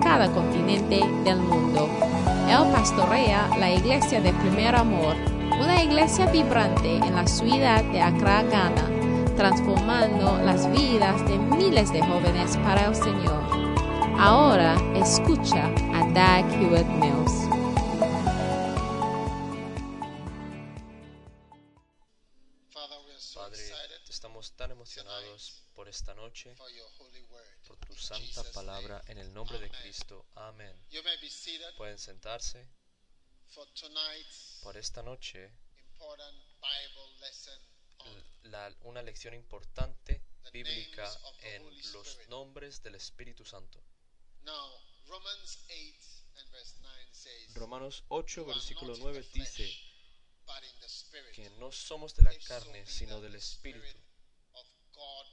cada continente del mundo. Él pastorea la iglesia de Primer Amor, una iglesia vibrante en la ciudad de Accra, Ghana, transformando las vidas de miles de jóvenes para el Señor. Ahora escucha a Dag Hewitt Mills. Padre, estamos tan emocionados por esta noche, santa palabra, en el nombre de Cristo. Amén. Pueden sentarse por esta noche, la- una lección importante bíblica en los nombres del Espíritu Santo. now Romans 8 and verse 9 says Romanos 8, "You are versículo not in 9 the flesh, dice que no somos de la carne, sino del Espíritu, Spirit of God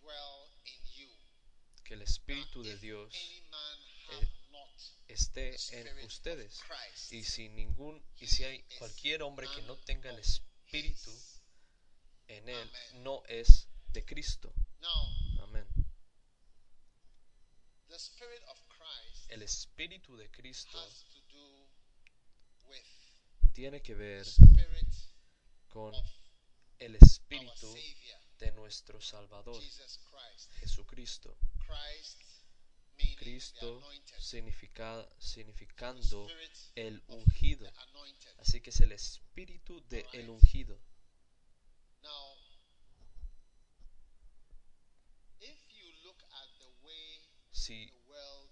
dwell in you. Que el Espíritu de Dios eh, esté en ustedes. Y si ningún y si hay cualquier hombre que no tenga el Espíritu en él, no es de Cristo. Amén. El Espíritu de Cristo tiene que ver con el Espíritu de nuestro Salvador. Jesucristo. Cristo significa, significando el ungido. Así que es el Espíritu de el ungido. Si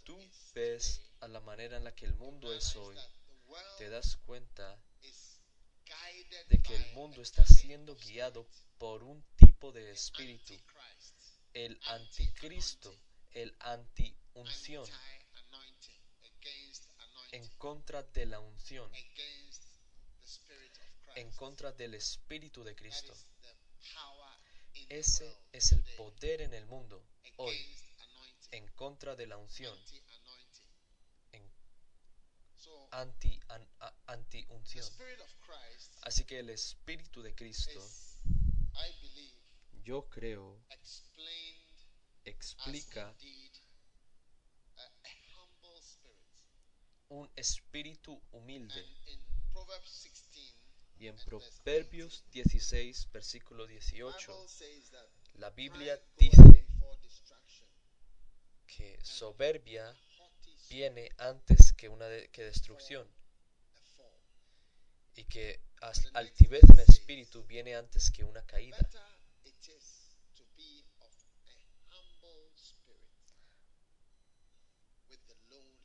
tú ves a la manera en la que el mundo es hoy, te das cuenta de que el mundo está siendo guiado por un tipo de espíritu, el anticristo, el anti-unción, en contra de la unción, en contra del espíritu de Cristo. Ese es el poder en el mundo hoy, en contra de la unción, anti an- a- the anti-unción. Spirit of Christ Así que el espíritu de Cristo, yo creo, explica un espíritu humilde. And in Proverbs 16, Y en Proverbios 16, versículo 18, Bible says that la Biblia dice que soberbia viene antes que una de- que destrucción y que altivez en espíritu viene antes que una caída. Better it is to be of a humble spirit with the lonely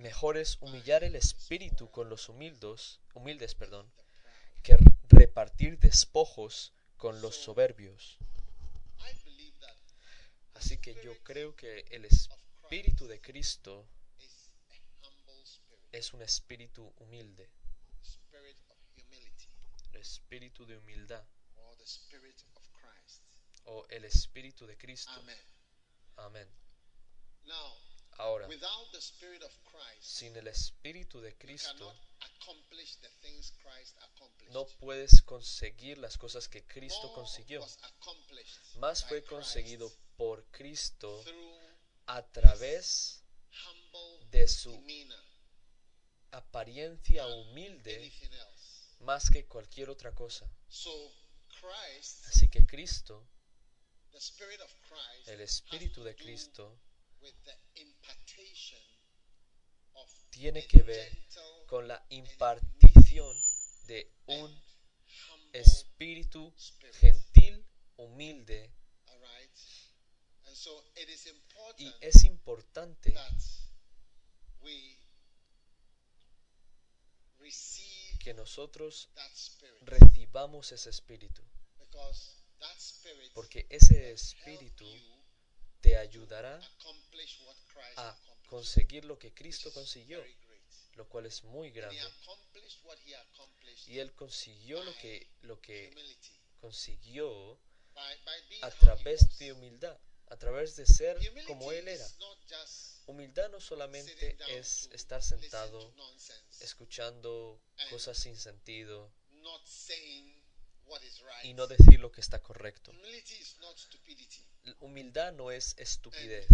Mejor es humillar el espíritu con los humildos, humildes, perdón, que repartir despojos con los soberbios. Así que yo creo que el espíritu de Cristo es un espíritu humilde, el espíritu de humildad o el espíritu de Cristo. Amén. Ahora, without the spirit of Christ, sin el espíritu de Cristo, no puedes conseguir las cosas que Cristo consiguió. Más fue conseguido por Cristo a través de su apariencia humilde más que cualquier otra cosa. So Christ, Así que Cristo, the Spirit of Christ, el Espíritu de Cristo, tiene que ver con la impartición de un espíritu gentil, humilde, y es importante que nosotros recibamos ese espíritu, porque ese espíritu te ayudará a conseguir lo que Cristo consiguió, lo cual es muy grande. Y él consiguió lo que, lo que consiguió a través de humildad, a través de ser como él era. Humildad no solamente es estar sentado escuchando cosas sin sentido y no decir lo que está correcto. Humildad no es estupidez.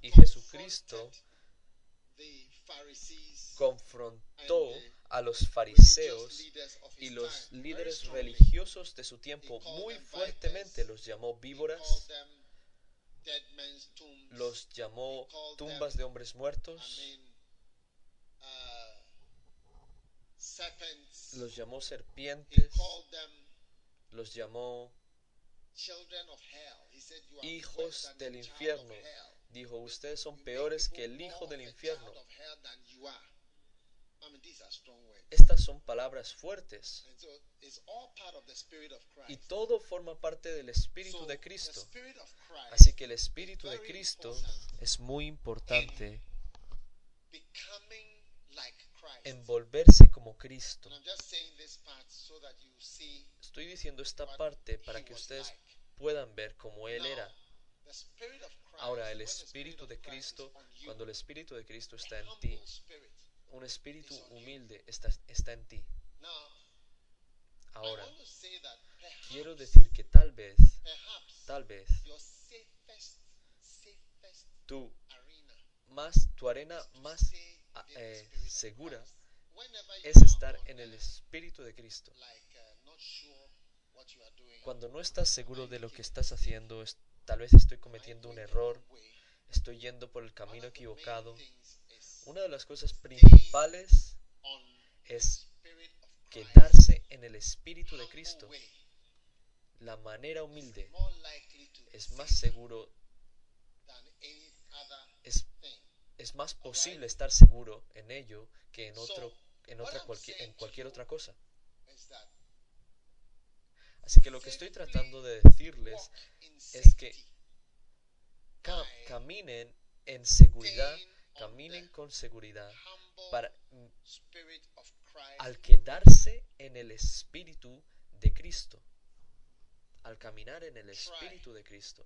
Y Jesucristo confrontó a los fariseos y los líderes religiosos de su tiempo muy fuertemente los llamó víboras, los llamó tumbas de hombres muertos, uh, los llamó serpientes, los llamó hijos del infierno. Dijo, ustedes son peores que el hijo del infierno. child of hell than you are." I mean, these are strong words. Estas son palabras fuertes. Y todo forma parte del Espíritu de Cristo. Así que el Espíritu de Cristo es muy importante en volverse como Cristo. Estoy diciendo esta parte para que ustedes puedan ver cómo Él era. Ahora, el Espíritu de Cristo, cuando el Espíritu de Cristo está en ti, un espíritu humilde está, está en ti. Ahora, quiero decir que tal vez, tal vez, arena más, tu arena más eh, segura es estar en el Espíritu de Cristo. Cuando no estás seguro de lo que estás haciendo, tal vez estoy cometiendo un error, estoy yendo por el camino equivocado. Una de las cosas principales es quedarse en el Espíritu de Cristo. La manera humilde es más seguro, es, es más posible estar seguro en ello que en otro, en otra en cualquier otra cosa. Así que lo que estoy tratando de decirles es que caminen en seguridad, caminen con seguridad para al quedarse en el Espíritu de Cristo. Al caminar en el Espíritu de Cristo,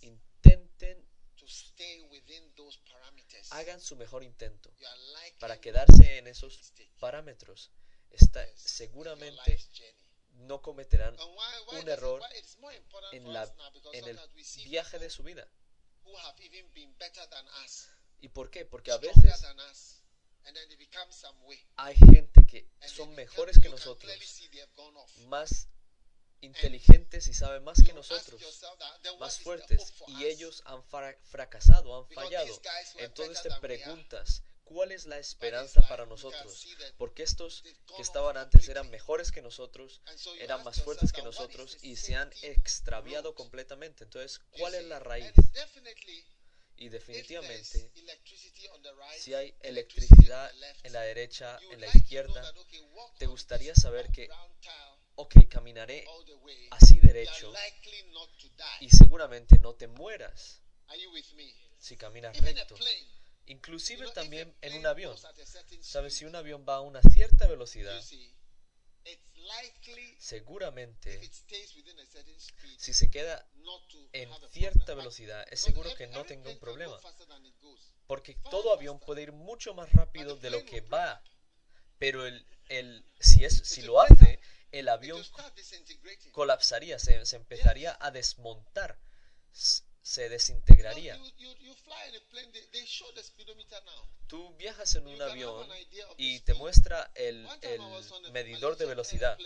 intenten, hagan su mejor intento para quedarse en esos parámetros. Está, seguramente. No cometerán un error en, la, en el viaje de su vida. who have even been better than us, ¿Y por qué? Porque a veces hay gente que son mejores que nosotros, más inteligentes y saben más que nosotros, más fuertes, y ellos han fra- fracasado, han fallado. Entonces te preguntas, ¿cuál es la esperanza para nosotros? Porque estos que estaban antes eran mejores que nosotros, eran más fuertes que nosotros y se han extraviado completamente. Entonces, ¿cuál es la raíz? Y definitivamente, si hay electricidad en la derecha, en la izquierda, te gustaría saber que, ok, caminaré así derecho y seguramente no te mueras si caminas recto. Inclusive también en un avión. ¿Sabes? Si un avión va a una cierta velocidad, seguramente, si se queda en cierta velocidad, es seguro que no tenga un problema. Porque todo avión puede ir mucho más rápido de lo que va. Pero el, el, si, es, si lo hace, el avión colapsaría, se, se empezaría a desmontar, se desintegraría. Tú viajas en un avión y te muestra el, el medidor de velocidad.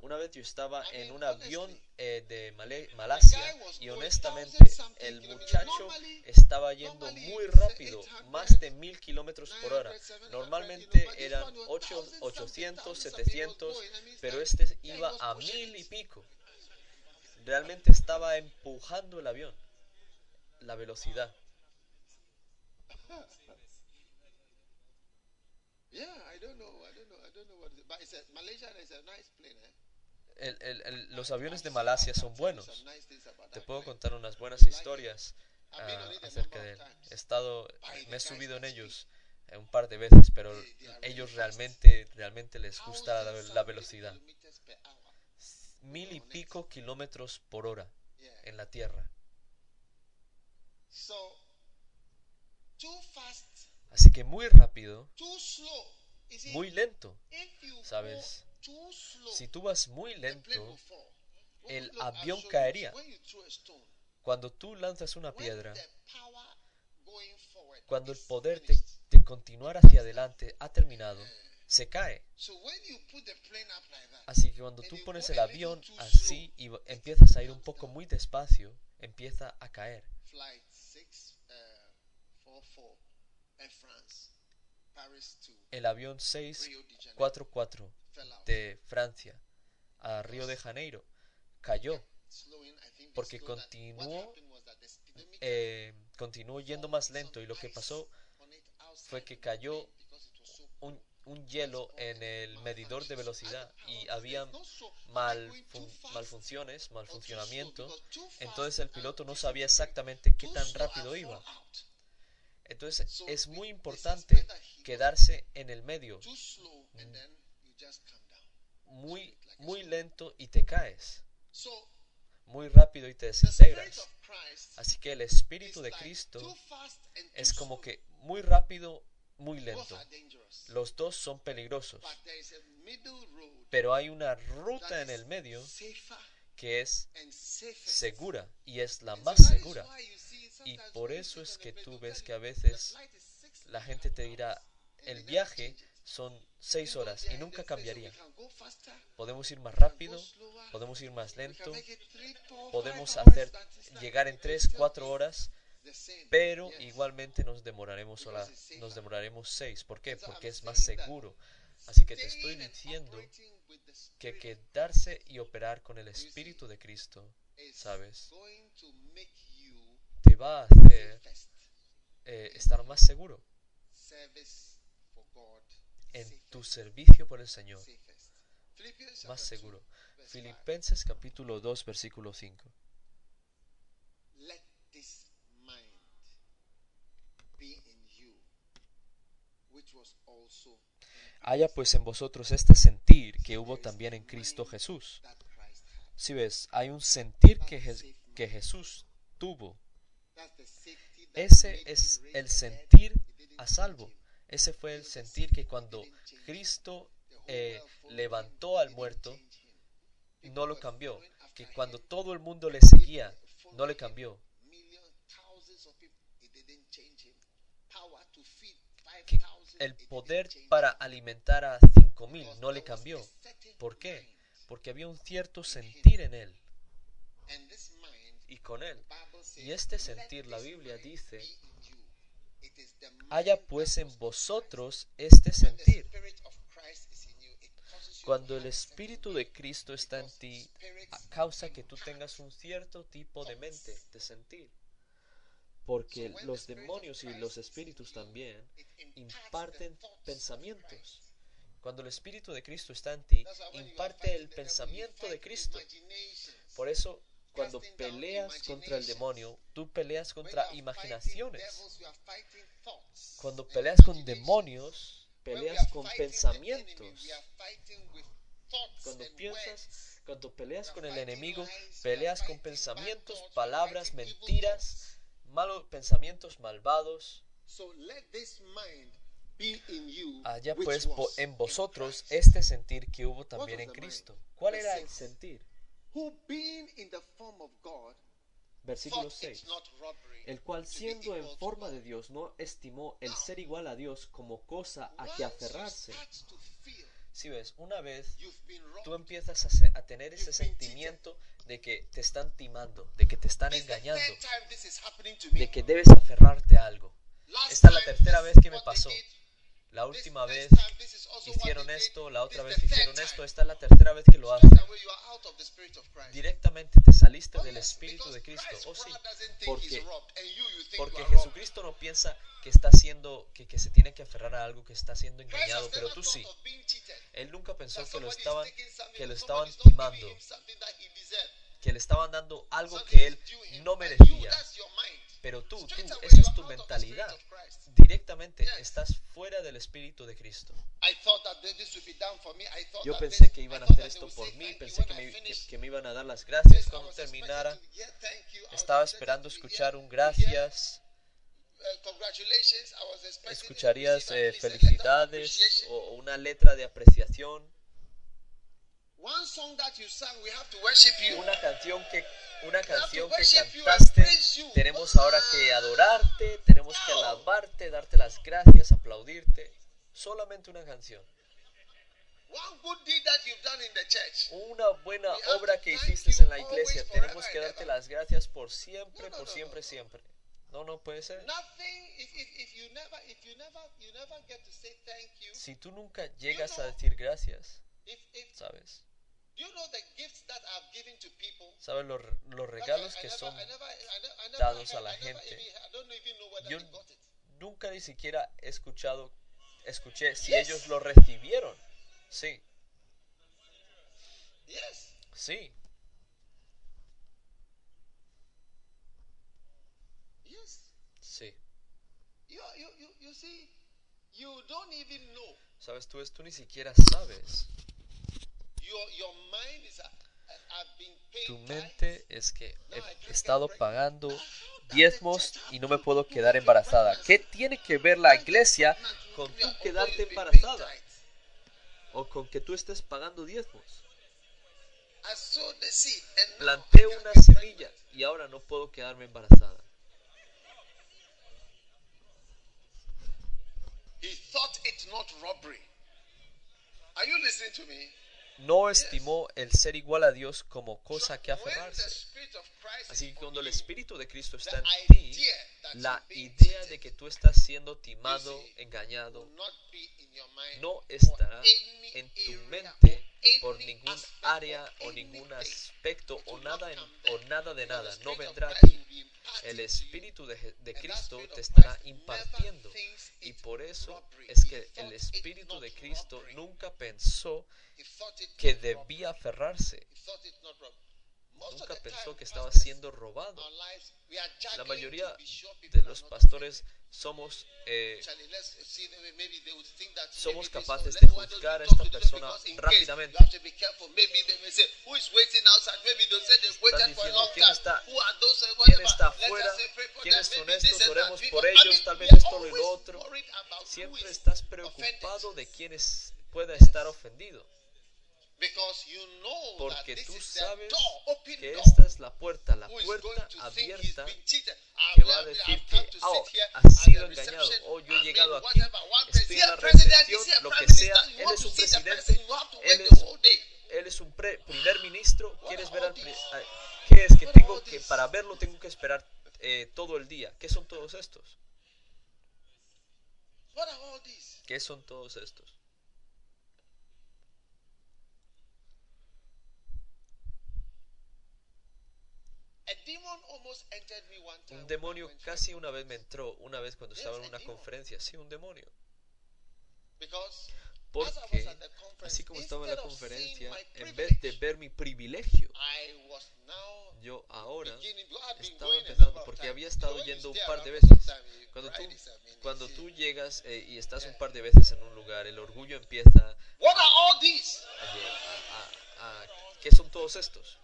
Una vez yo estaba en un avión eh, de Malasia y honestamente 1,000 something el muchacho estaba yendo muy rápido, 800, más de mil kilómetros por hora. 900, 700, Normalmente eran one was 8, 1,000 something, 800, 1,000 something was 700, going. I mean, pero este iba a mil y pico. Realmente estaba empujando el avión, la velocidad. El- el- el- los aviones de Malasia son buenos. Te puedo contar unas buenas historias a acerca de él. He estado, me he subido en ellos eh, un par de veces, pero ellos realmente, realmente les gusta la, velocidad. Mil y pico kilómetros por hora en la Tierra. Así que muy rápido, muy lento. ¿sabes? Si tú vas muy lento, el avión caería. Cuando tú lanzas una piedra, cuando el poder de, de continuar hacia adelante ha terminado, se cae. Así que cuando and tú pones el avión así y empiezas a ir un poco muy despacio, empieza a caer. El avión Rio de Janeiro. 644 fell out. de Francia a Río de Janeiro. Cayó, porque continuó, speedometer eh, continuó yendo más lento y lo que pasó fue que cayó un, un hielo en el medidor de velocidad y había mal, fun- malfunciones, too fast Entonces el piloto no sabía exactamente qué tan rápido iba. Entonces es muy importante quedarse en el medio, muy, muy lento y te caes, muy rápido y te desintegras. Así que el Espíritu de Cristo es como que muy rápido, muy lento. Los dos son peligrosos, pero hay una ruta en el medio que es segura y es la más segura. Y por eso es que tú ves que a veces "The flight is six la gente te dirá, el viaje change it." son seis horas y nunca cambiaría. Podemos ir más rápido, podemos ir más lento, podemos hacer llegar en it 3, still 4 is horas, pero igualmente nos demoraremos, safer. nos demoraremos 6. ¿Por qué? Porque es más seguro. Así que te estoy diciendo que quedarse y operar con el Espíritu de Cristo is ¿sabes? Va a hacer eh, estar más seguro en tu servicio por el Señor, más seguro. 2, verse 5. Filipenses capítulo 2, versículo 5. Let this mind be in you, which was also in Haya pues en vosotros este sentir que hubo también en Cristo Jesús. Si ves, hay un sentir que, Je- que Jesús tuvo. Ese es el sentir a salvo. Ese fue el sentir que cuando Cristo eh, levantó al muerto, no lo cambió. Que cuando todo el mundo le seguía, no le cambió. Que 5,000, el poder para alimentar a 5000 Because no le cambió. ¿Por qué? Porque había un cierto sentir en él y con él. Y este "Let sentir, la Biblia dice, be in you." It is the haya pues en vosotros este sentir. Cuando el Espíritu de Cristo está en ti, causa que tú tengas un cierto tipo de mente, de sentir. Porque los demonios y los espíritus también imparten pensamientos. Cuando el Espíritu de Cristo está en ti, imparte el pensamiento de Cristo. Por eso, cuando peleas contra el demonio, tú peleas contra imaginaciones. Cuando and peleas con demonios, peleas con pensamientos. Cuando and piensas, cuando peleas con el enemigo, peleas con pensamientos, palabras, mentiras, malos pensamientos malvados. Which pues en vosotros este sentir que hubo también en? Cristo. ¿Cuál era el sentir? Who being in the form of God, Versículo thought 6. it not robbery El cual siendo en forma de Dios no estimó el ser igual a Dios como cosa a que aferrarse. Si ves, una vez tú empiezas a, se- a tener ese sentimiento de que te están timando, de que te están engañando, de que debes aferrarte a algo. Esta es la tercera vez que me pasó. La última vez hicieron esto, la otra vez hicieron esto, esta es la tercera vez que lo hacen. Directamente te saliste del Espíritu de Cristo. Oh sí, porque, porque. Jesucristo no piensa que está haciendo, que, que se tiene que aferrar a algo que está siendo engañado, pero tú sí. Él nunca pensó que lo estaban, que lo estaban timando, que le estaban dando algo que él no merecía. Pero tú, tú, esa es tu mentalidad. Directamente estás fuera del Espíritu de Cristo. I thought that this would be done for me. I thought Yo pensé que iban a hacer esto por mí, pensé que I me, que, que me iban a dar las gracias cuando terminara. Estaba esperando escuchar un gracias. uh, Escucharías eh, felicidades o una letra de apreciación. One song that you sang, we have to worship you. Una canción que una canción que cantaste. Tenemos ahora que adorarte, tenemos que alabarte, darte las gracias, aplaudirte. Solamente una canción. One good deed that you've done in the church. Una buena obra que hiciste en la iglesia. Tenemos que darte las gracias por siempre, por siempre, siempre. No, no puede ser. Nothing. If, if, if you never, if you never, you never get to say thank you. Si tú nunca llegas a decir gracias, ¿sabes? ¿Sabes los, los regalos que son dados a la gente? Yo nunca ni siquiera he escuchado, escuché si ellos lo recibieron. Sí, sí, sí. ¿Sabes? Tú, tú ni siquiera sabes. Your, your mind is, uh, I've been paying Tu tithes. mente es que he estado pagando diezmos y no me puedo quedar embarazada. ¿Qué tiene que ver la iglesia con tú quedarte embarazada? O con que tú estés pagando diezmos. Planté una semilla y ahora no puedo quedarme embarazada. He thought it not robbery. Are you listening to me? No estimó el ser igual a Dios como cosa que aferrarse. Así que cuando el Espíritu de Cristo está en ti, la idea de que tú estás siendo timado, engañado, no estará en tu mente por ningún área o ningún aspecto o nada, en- o nada de nada, no vendrá a ti. El. Espíritu de, Cristo te estará impartiendo. Y por eso es que el it Espíritu de Cristo nunca pensó que debía aferrarse. Nunca pensó que estaba siendo robado. La mayoría de los pastores somos eh, Somos capaces de juzgar a esta persona rápidamente. Están diciendo, ¿quién está- ¿Quién está afuera? ¿Quiénes son estos? Oremos por ellos, tal vez esto y lo otro. Siempre estás preocupado de quién es- pueda estar ofendido. Because you know Porque tú sabes que esta es la puerta, la puerta abierta que va a I've, decir I've come que, to oh, sit here has sido engañado, oh, yo he llegado aquí, estoy en la recepción, lo que sea, él es un presidente, él es, él es un pre- primer ministro, quieres ver al... ¿Qué es que tengo que, para verlo tengo que esperar eh, todo el día? ¿Qué son todos estos? ¿Qué son todos estos? A demon almost entered me one time. Un demonio casi una vez me entró, una vez cuando estaba en una conferencia, sí, un demonio. Porque, así como estaba en la conferencia, en vez de ver mi privilegio, yo ahora estaba empezando porque había estado yendo un par de veces. Cuando tú, cuando tú llegas eh, y estás un par de veces en un lugar, el orgullo empieza a, a- a- a- ¿Qué son todos estos?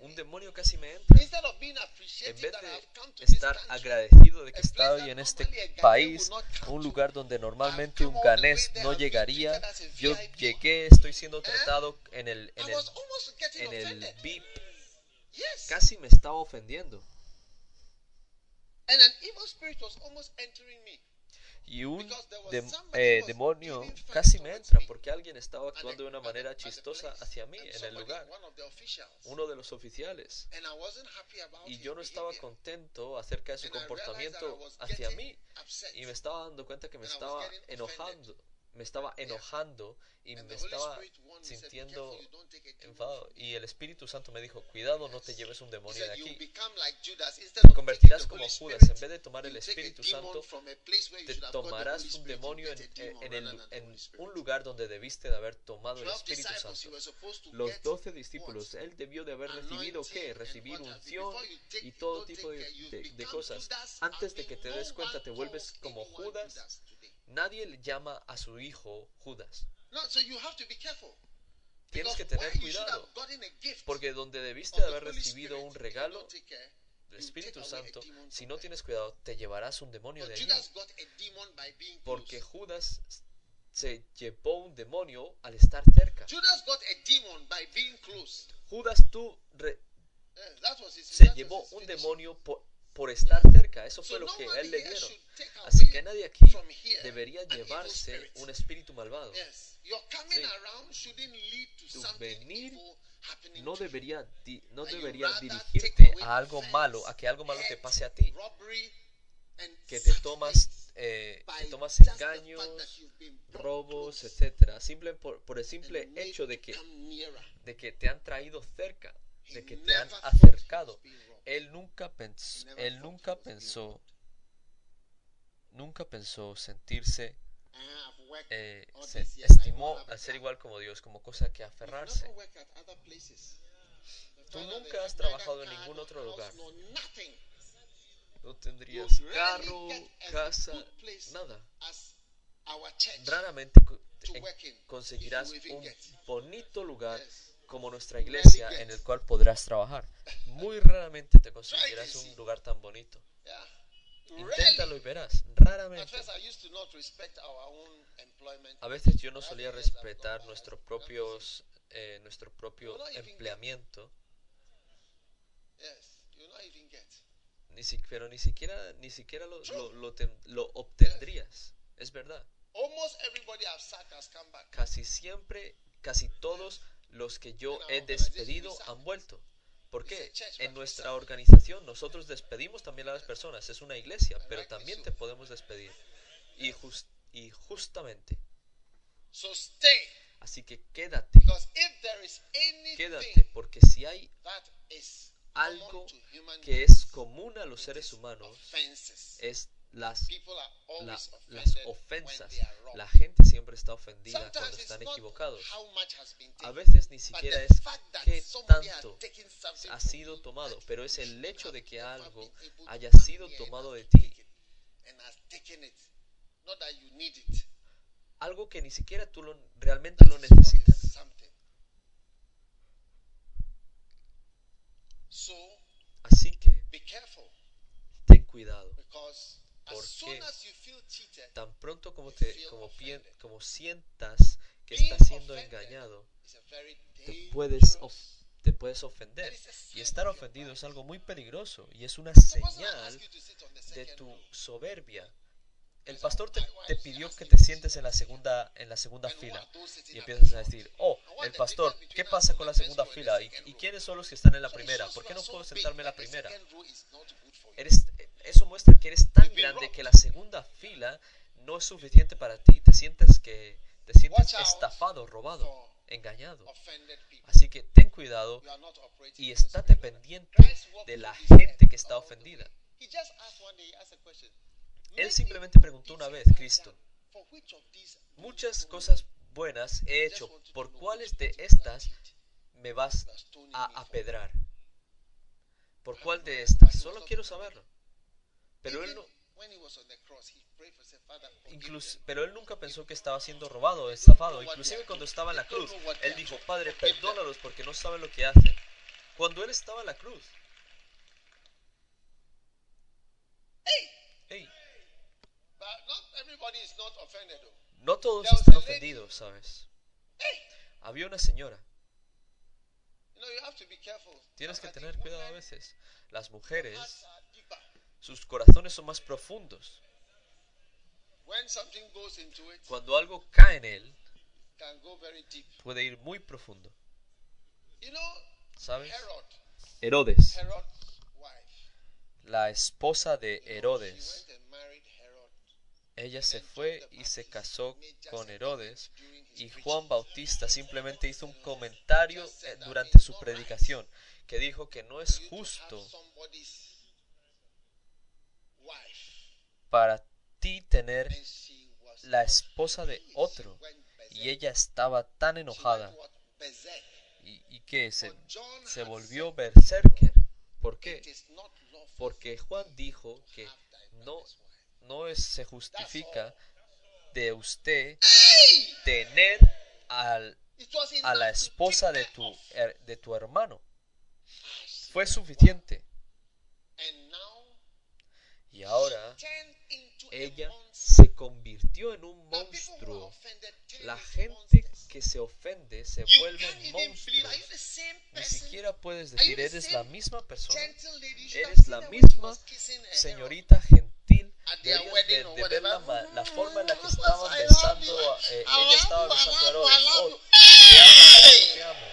Un demonio casi me entra. En vez de estar agradecido de que he estado en este país, un lugar donde normalmente un ganés no llegaría, yo llegué, estoy siendo tratado en el, en el, en el. VIP, casi me estaba ofendiendo. Y un somebody eh, demonio casi me entra porque alguien estaba actuando de una manera chistosa hacia mí en el lugar, uno de los oficiales. Y yo no estaba contento acerca de su comportamiento hacia mí. Y me estaba dando cuenta que me estaba enojando, me estaba enojando y me estaba Spirit warned me, said, "Be sintiendo enfadado. from me." Y el Espíritu Santo me dijo, cuidado, no te lleves un demonio de said, "You aquí. Te convertirás como Judas. En vez de tomar el Espíritu Santo, te tomarás un demonio en, en- el- en un lugar donde debiste de haber tomado el Espíritu Santo. Los doce discípulos, él debió de haber recibido qué? Recibir unción y todo tipo de, de- cosas. Antes de que te des cuenta, te vuelves como Judas. Nadie le llama a su hijo Judas. No, so you have to be careful. Tienes que tener cuidado. Porque donde debiste haber recibido un regalo del Espíritu Santo, si no tienes cuidado, te llevarás un demonio de allí. Porque. Judas se llevó un demonio al estar cerca. Judas got a demon by being close. Judas tú his, se llevó un demonio por, por estar cerca. Eso So fue lo que él le dieron. Así que nadie aquí debería llevarse un espíritu malvado. Sí. Tu venir No debería, no debería dirigirte a algo malo, a que algo malo te pase a ti. Que te tomas, eh, te tomas engaños, robos, etcétera, simple por, por el simple hecho de que, de que te han traído cerca, de que te han acercado. Él nunca pensó, Never él nunca pensó, nunca pensó sentirse, worked eh, se estimó a al ser igual como Dios, como cosa que aferrarse. Tú nunca has trabajado en ningún otro lugar. No tendrías carro, casa, nada. Raramente conseguirás un bonito lugar. Como nuestra iglesia en el cual podrás trabajar. Muy raramente te conseguirás un lugar tan bonito. Inténtalo y verás. Raramente. A veces yo no solía respetar gone nuestro back. propios, eh, nuestro propio empleamiento, ni si- pero ni siquiera, ni siquiera lo, lo, lo lo obtendrías. Es verdad. Casi siempre, casi todos los que yo he despedido han vuelto. ¿Por qué? En nuestra organización nosotros despedimos también a las personas. Es una iglesia, pero también te podemos despedir. Y, jus- y justamente. Así que quédate. Quédate, porque si hay algo que es común a los seres humanos, es las, la- las ofensas. La gente siempre está ofendida cuando están equivocados. A veces ni siquiera es qué tanto ha sido tomado, pero es el hecho de que algo haya sido tomado de ti. Algo que ni siquiera tú lo- realmente lo necesitas. Así que ten cuidado. Because as ¿Por soon qué? as you feel cheated, Tan pronto como, You te, feel como, pien- offended. como sientas que estás siendo engañado, te puedes, dangerous- of- te puedes ofender. Y estar ofendido es algo muy peligroso y es una señal de tu soberbia. El pastor te, pidió que te sientes en la segunda, en la segunda fila y empiezas a decir, oh, el pastor, ¿qué pasa con la segunda fila? ¿Y, y quiénes son los que están en la primera? ¿Por qué no puedo sentarme en la primera? Eres, eso muestra que eres tan grande que la segunda fila no es suficiente para ti. Te sientes que te sientes estafado, robado, engañado. Así que ten cuidado y estate pendiente de la gente que está ofendida. Él simplemente me preguntó una vez, Cristo, muchas cosas buenas he hecho, ¿por cuáles de estas me vas a apedrar? ¿Por cuál de estas? Solo quiero saberlo. Pero él no, incluso, pero él nunca pensó que estaba siendo robado o estafado. Inclusive cuando estaba en la cruz, él dijo, Padre, perdónalos porque no saben lo que hacen. Cuando él estaba en la cruz, Hey, no todos están ofendidos, ¿sabes? Había una señora. Tienes que tener cuidado a veces. Las mujeres, sus corazones son más profundos. Cuando algo cae en él, puede ir muy profundo. ¿Sabes? Herod, Herodes, la esposa de Herodes, went and married Herod. Ella se fue y se casó con Herodes y Juan Bautista simplemente hizo un comentario eh, durante su predicación que dijo que no es justo para ti tener la esposa de otro y ella estaba tan enojada y, que se, se volvió berserker. ¿Por qué? Porque Juan dijo que no. No es- se justifica de usted tener a la esposa de tu, hermano. Fue suficiente. Y ahora ella se convirtió en un monstruo. La gente que se ofende se you the same Ni siquiera puedes decir, eres la misma persona, eres la misma señorita wedding de, or de ver la, la forma en la que estaban besando, eh, ella estaba besando a love Oh, te amo, te amo.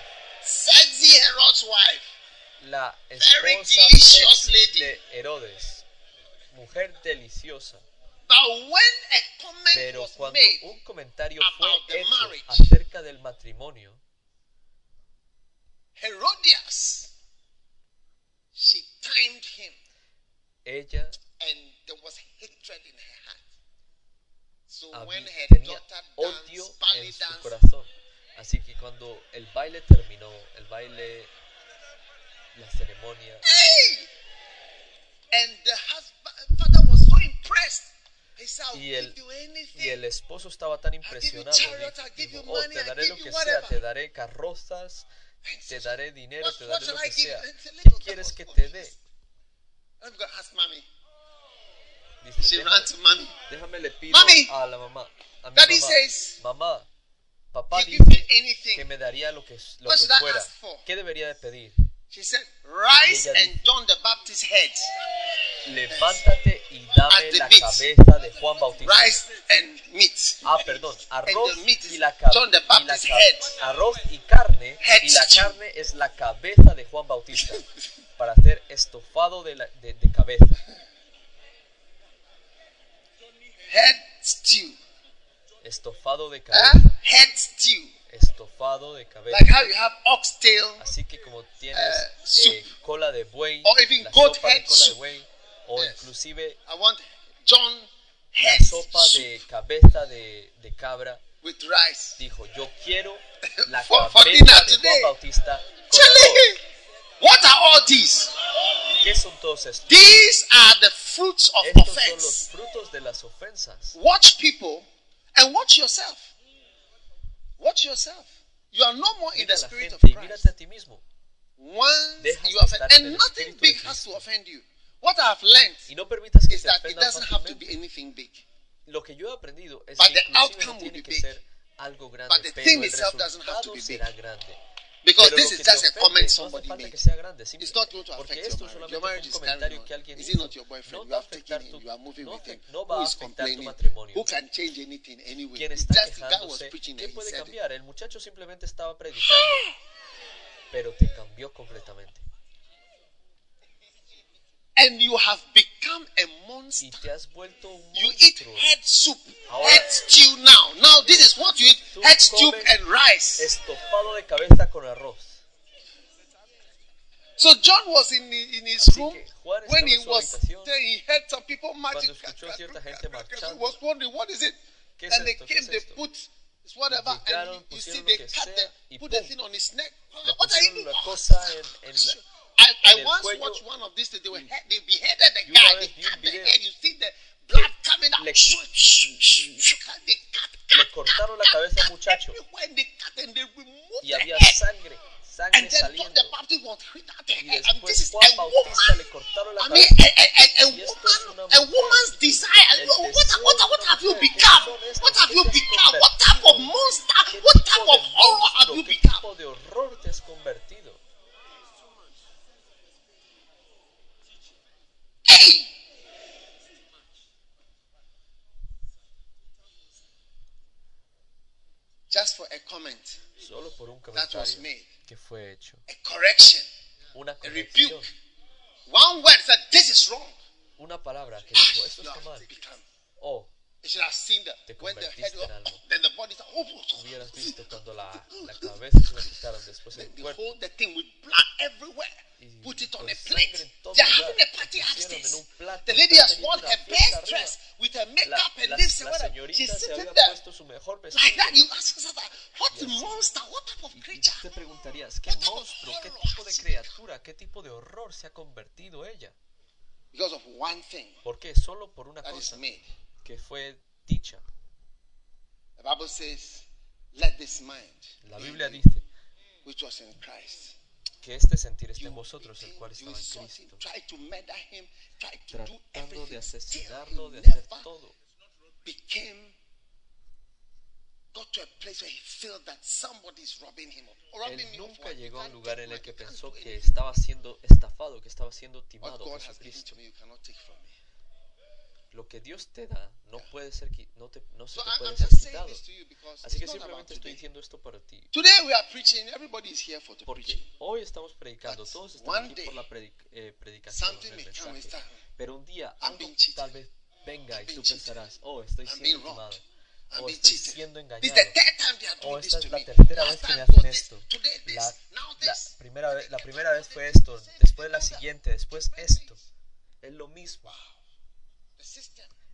Sexy Herod's wife. La esposa sexy de Herodes, mujer deliciosa. Pero cuando un comentario fue hecho acerca del matrimonio, Herodias, she timed him, ella and there was hatred in her heart. So había- when her tenía daughter odio danced, en su corazón. Así que cuando el baile terminó, el baile, la ceremonia, hey! And the husband, father was so impressed. He said, I'll Y el- give you anything. y el esposo estaba tan impresionado, dijo, oh, te daré lo que sea, whatever." te daré carrozas, te daré dinero, te daré lo que sea. ¿Qué quieres que te dé? Ask mommy. Dice, She "Deja- ran to mommy. déjame le pido Mami. a la mamá, a mi Daddy mamá, says, mamá, papá you dice que anything. me daría lo que, lo What que fuera. ask for? ¿Qué debería de pedir? She said, Rise ella and dice- John the Baptist's head. Levántate y dame la meat. cabeza de Juan Bautista. Rice and meat. Ah, perdón, arroz y la, ca- John the y la Baptist's ca- head. arroz y carne Head y la carne es la cabeza de Juan Bautista para hacer estofado de, la- de- de cabeza. Head stew. Estofado de Huh? cabeza. Head stew. Estofado de cabeza. Like how you have oxtail. Así que como tienes Uh, eh, cola de buey, Or even la goat sopa de head cola de buey, o Yes. inclusive I want John la head sopa soup de cabeza de, de cabra, with rice. dijo, yo quiero la cabeza de. Juan Bautista con arroz. What are all these? ¿Qué son todos estos? These are the fruits of Estos offense. de las. Watch people and watch yourself. Watch yourself. You are no more in the spirit of Christ. mírate a ti mismo. Once you offend, and nothing big has to offend you. What I have learned Y no que is that it doesn't have to be anything big. Lo que yo he aprendido es But que the outcome will be big. algo But the thing itself doesn't have to be big. grande. Because Pero this is just a comment no somebody falta made. que sea grande, simple- It's not going to affect esto your marriage. Your marriage is carrying que on. alguien Is it not your boyfriend? No you have taken him. tu, You are moving no, with him. no Who is complaining? Who can change anything anyway? Quien It's está just the guy was preaching ¿qué and he puede said it. cambiar? El muchacho simplemente estaba predicando, pero te cambió completamente. And you have become a monster. Y te has vuelto un You eat head soup, Ahora- head stew now. Now this is what you eat: head stew and rice. Estofado de cabeza con arroz. So John was in, the- in his Así room when he was there. He heard some people marching. He was wondering what is it. ¿Qué and they came, es they put whatever, and you, you see they cut the put the thing on his neck. Le What are you doing? Una cosa en, en la... I, I once watched one of these. They were hmm. head, they beheaded the guy. They cut the head. You see the blood coming out. le- They cut, Le cortaron la cabeza al muchacho When they cut and they removed y the había head. sangre, sangre And then saliendo. the Baptist was hit out the head. And this is Juan a Bautista woman. le cortaron la I mean, a, a, a, a Y esto es woman, a woman's desire. What, what, what, what have you become? ¿Qué son estos? What have you become? What type of monster? What type of horror have you qué become? tipo de horror te has convertido? ley. Just for a comment Solo por un comentario that was made. que fue hecho. A correction. Una corrección. A rebuke. Una palabra que ah, dijo, esto está mal. Oh, o You should have seen that Te when the head convertiste was, en algo. then the body started, oh, hubieras visto cuando la, la cabeza se la quitaron, después the, el the cuerpo, whole the thing with blood everywhere. y Put it on a plate. They're having a party upstairs. The lady has worn her best dress with her makeup and lipstick. la whatever. She's sitting there like that. You ask yourself, what Y así. monster? What type of creature? te preguntarías, ¿qué What type of monstruo, qué horror tipo de criatura, qué tipo de horror se ha convertido ella? Because of one thing ¿Por qué? Solo por una that is cosa made. Que fue dicha. The Bible says, let this mind La in Biblia you, dice which was in Christ. que este sentir esté en vosotros, el cual estaba en Cristo, tratando de asesinarlo, de hacer todo. Él nunca llegó a un lugar en el que pensó que estaba siendo estafado, que estaba siendo timado given Jesucristo. to me, you cannot take from me. Lo que Dios te da no puede ser no te no se So te puede I'm ser quitado. Así que simplemente estoy today. diciendo esto para ti. Today we are preaching. Everybody is here for the Porque preaching. hoy estamos predicando, But todos están aquí day, por la predic- eh, predicación del mensaje. start. Pero un día algo tal vez venga I'm y tú pensarás, oh, estoy siendo timado, o being estoy siendo engañado, o doing esta es la tercera vez que me hacen esto. La, la primera la primera vez fue esto, después la siguiente, después esto. Es lo mismo.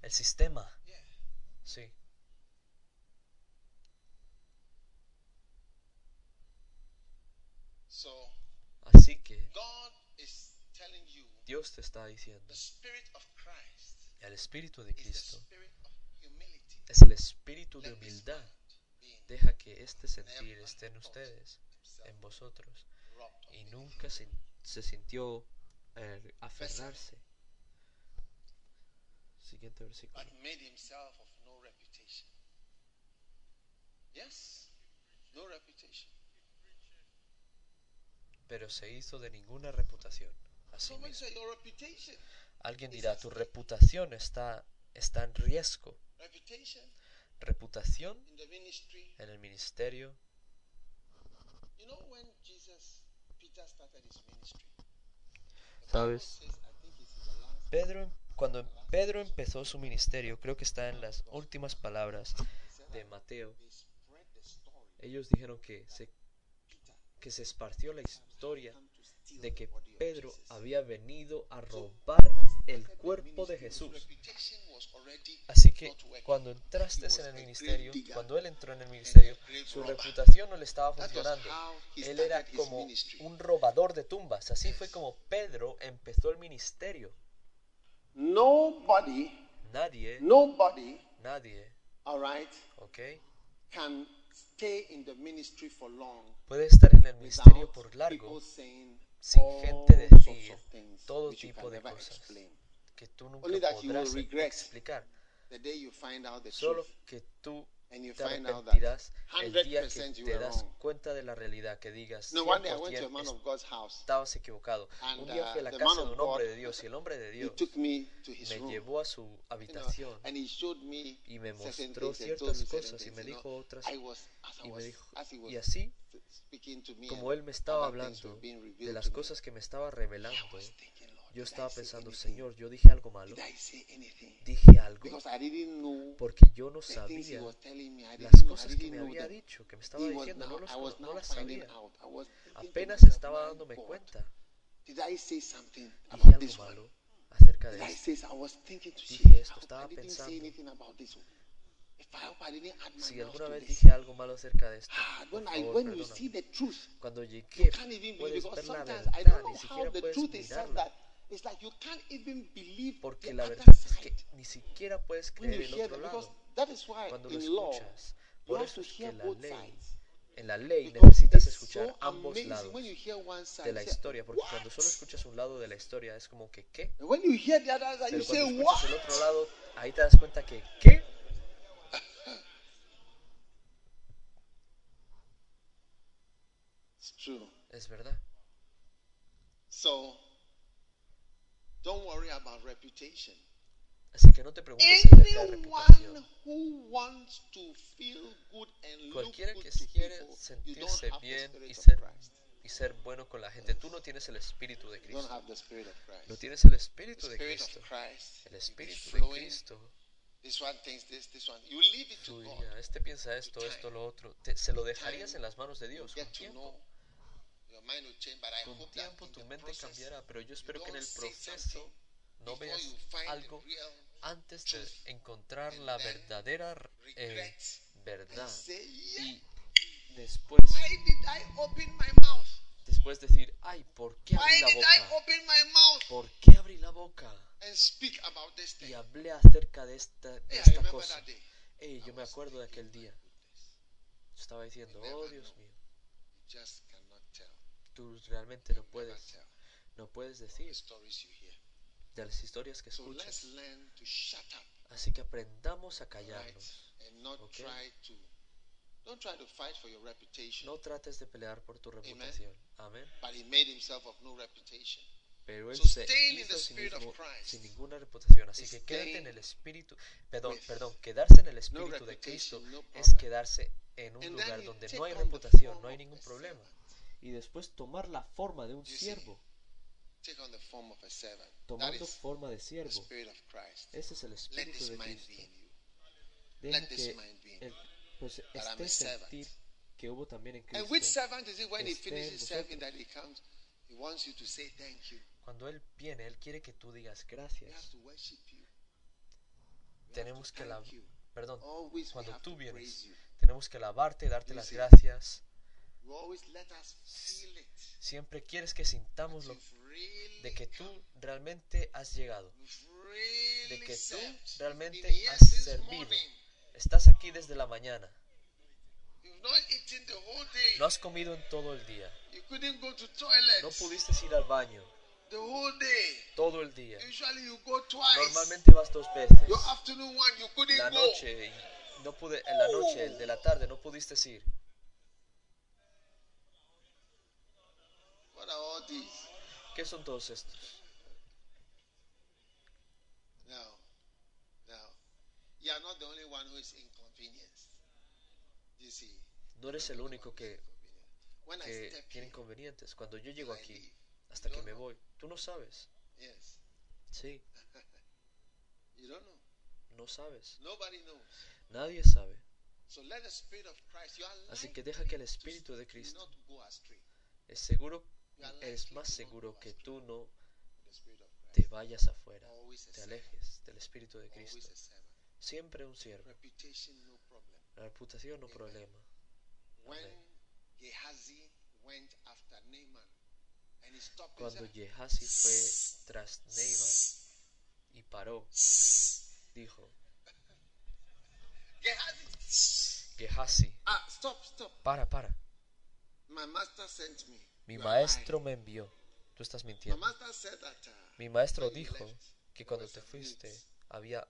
El sistema, sí. Así que Dios te está diciendo, el espíritu de Cristo es el espíritu de humildad. Deja que este sentir esté en ustedes, en vosotros. Y nunca se, se sintió eh, aferrarse. Siguiente versículo. but made himself of no reputation. Yes, no reputation. Pero se hizo de ninguna reputación. Así Someone mismo. say your reputation. Alguien dirá, tu reputación está, está en riesgo. Reputation Reputación in the ministry. en el ministerio. You know when Jesus, Peter started his ministry. the Bible ¿Sabes? Pedro, cuando Pedro empezó su ministerio, creo que está en las últimas palabras de Mateo. Ellos dijeron que se, que se esparció la historia de que Pedro había venido a robar el cuerpo de Jesús. Así que cuando entraste en el ministerio, cuando él entró en el ministerio, su reputación no le estaba funcionando. Él era como un robador de tumbas. Así fue como Pedro empezó el ministerio. Nobody, Nadie, nobody, nadie, all right, ¿ok? can stay in the ministry for long Puede estar en el ministerio por largo sin gente decir todo tipo de cosas explain. que tú Only nunca you podrás explicar. The day you find out the Solo truth que tú te find out that arrepentirás el día 100% que te das cuenta de la realidad, que digas, No, one day I went to a 100% man of God's house. estabas equivocado. And, Un día fui a la uh, the casa de un hombre de Dios y el hombre de He Dios me llevó a su habitación y me mostró ciertas cosas y me dijo otras y me dijo y así speaking to me como él me estaba hablando de las cosas que me estaba revelando yo did I estaba say pensando? Señor yo dije algo malo dije algo porque yo no sabía las cosas que me había dicho que me estaba diciendo no, los no las sabía. apenas estaba "My dándome cuenta. Dije algo malo acerca de esto. say I was thinking to Dije esto, estaba pensando. si alguna vez dije algo malo acerca de esto por favor cuando llegué puedes ver la verdad. ni siquiera puedes mirarla that it's like you can't even believe porque la verdad es que ni siquiera puedes creer el otro lado that is why cuando lo escuchas you por have eso to es que hear la ley en la ley necesitas escuchar ambos lados when you hear one side. de la historia porque "What?" cuando solo escuchas un lado de la historia es como que qué And when you hear the other side, you pero say, cuando what? escuchas el otro lado ahí te das cuenta que qué It's true. es verdad So don't worry about reputation. Así que no te preguntes acerca de reputación. who wants to feel good and look Cualquiera good que quiere people, you don't sentirse have the bien spirit y of ser, Christ. y ser bueno con la gente, tú no tienes el espíritu de You don't Cristo. have the spirit of No Christ. tienes el The espíritu de Cristo. Christ. El espíritu de. Cristo This one thinks this, this one. You leave it to God. fluiría. Este piensa esto, esto, lo otro. Te- se lo dejarías en las manos de You Dios con tiempo. know. Your mind will change, but I Con tiempo tu mente cambiará, pero yo espero que en el proceso no veas algo antes de encontrar la verdadera eh, verdad. Y después why did I open my mouth? después decir ay por qué Why abrí la did I boca open my mouth por qué abrí la boca y hablé acerca de esta, de Hey, esta cosa. that day. Ey, yo me acuerdo de aquel día. estaba diciendo oh Dios mío You just cannot tell. Tú realmente no puedes no puedes decir de las historias que escuchas así que aprendamos a callarnos Okay. try to. Don't try to fight for your reputation. no trates de pelear por tu reputación amén But he made himself of no reputation. Pero él se hizo of mismo Christ sin ninguna reputación. Así que quédate en el espíritu, perdón, perdón, quedarse en el espíritu de Cristo es quedarse en un lugar donde no hay reputación, no hay ningún problema. Y después tomar la forma de un siervo, tomando forma de siervo. Ese es el espíritu de Cristo. Deja que el, pues, servant. sentir que hubo también en Cristo. Cuando Él viene, Él quiere que tú digas gracias. Tenemos que la, perdón, cuando tú vienes, tenemos que alabarte, darte las gracias. Siempre quieres que sintamos lo, de que tú realmente has llegado, de que tú realmente has servido. Estás aquí desde la mañana, no has comido en todo el día, no pudiste ir al baño. Todo el día. Normalmente vas dos veces. La noche, no pude, en la noche, el de la tarde, no pudiste ir. All these? ¿Qué son todos estos? Now, now, you are not the only one who is inconvenienced. You see, No eres el único que, que tiene in, inconvenientes. Cuando yo llego aquí, hasta que me voy, tú no sabes. Yes, Sí, you don't know. no sabes. Nadie sabe. Así que deja que el Espíritu de Cristo es seguro, es más seguro que tú no te vayas afuera, te alejes del Espíritu de Cristo. Siempre un siervo. La reputación no problema. And Cuando Gehazi fue tras Naaman y paró, dijo, Gehazi, Gehazi, ah, para, para. My master sent me. Mi maestro me envió. Tú estás mintiendo. Mi maestro dijo que cuando was te fuiste había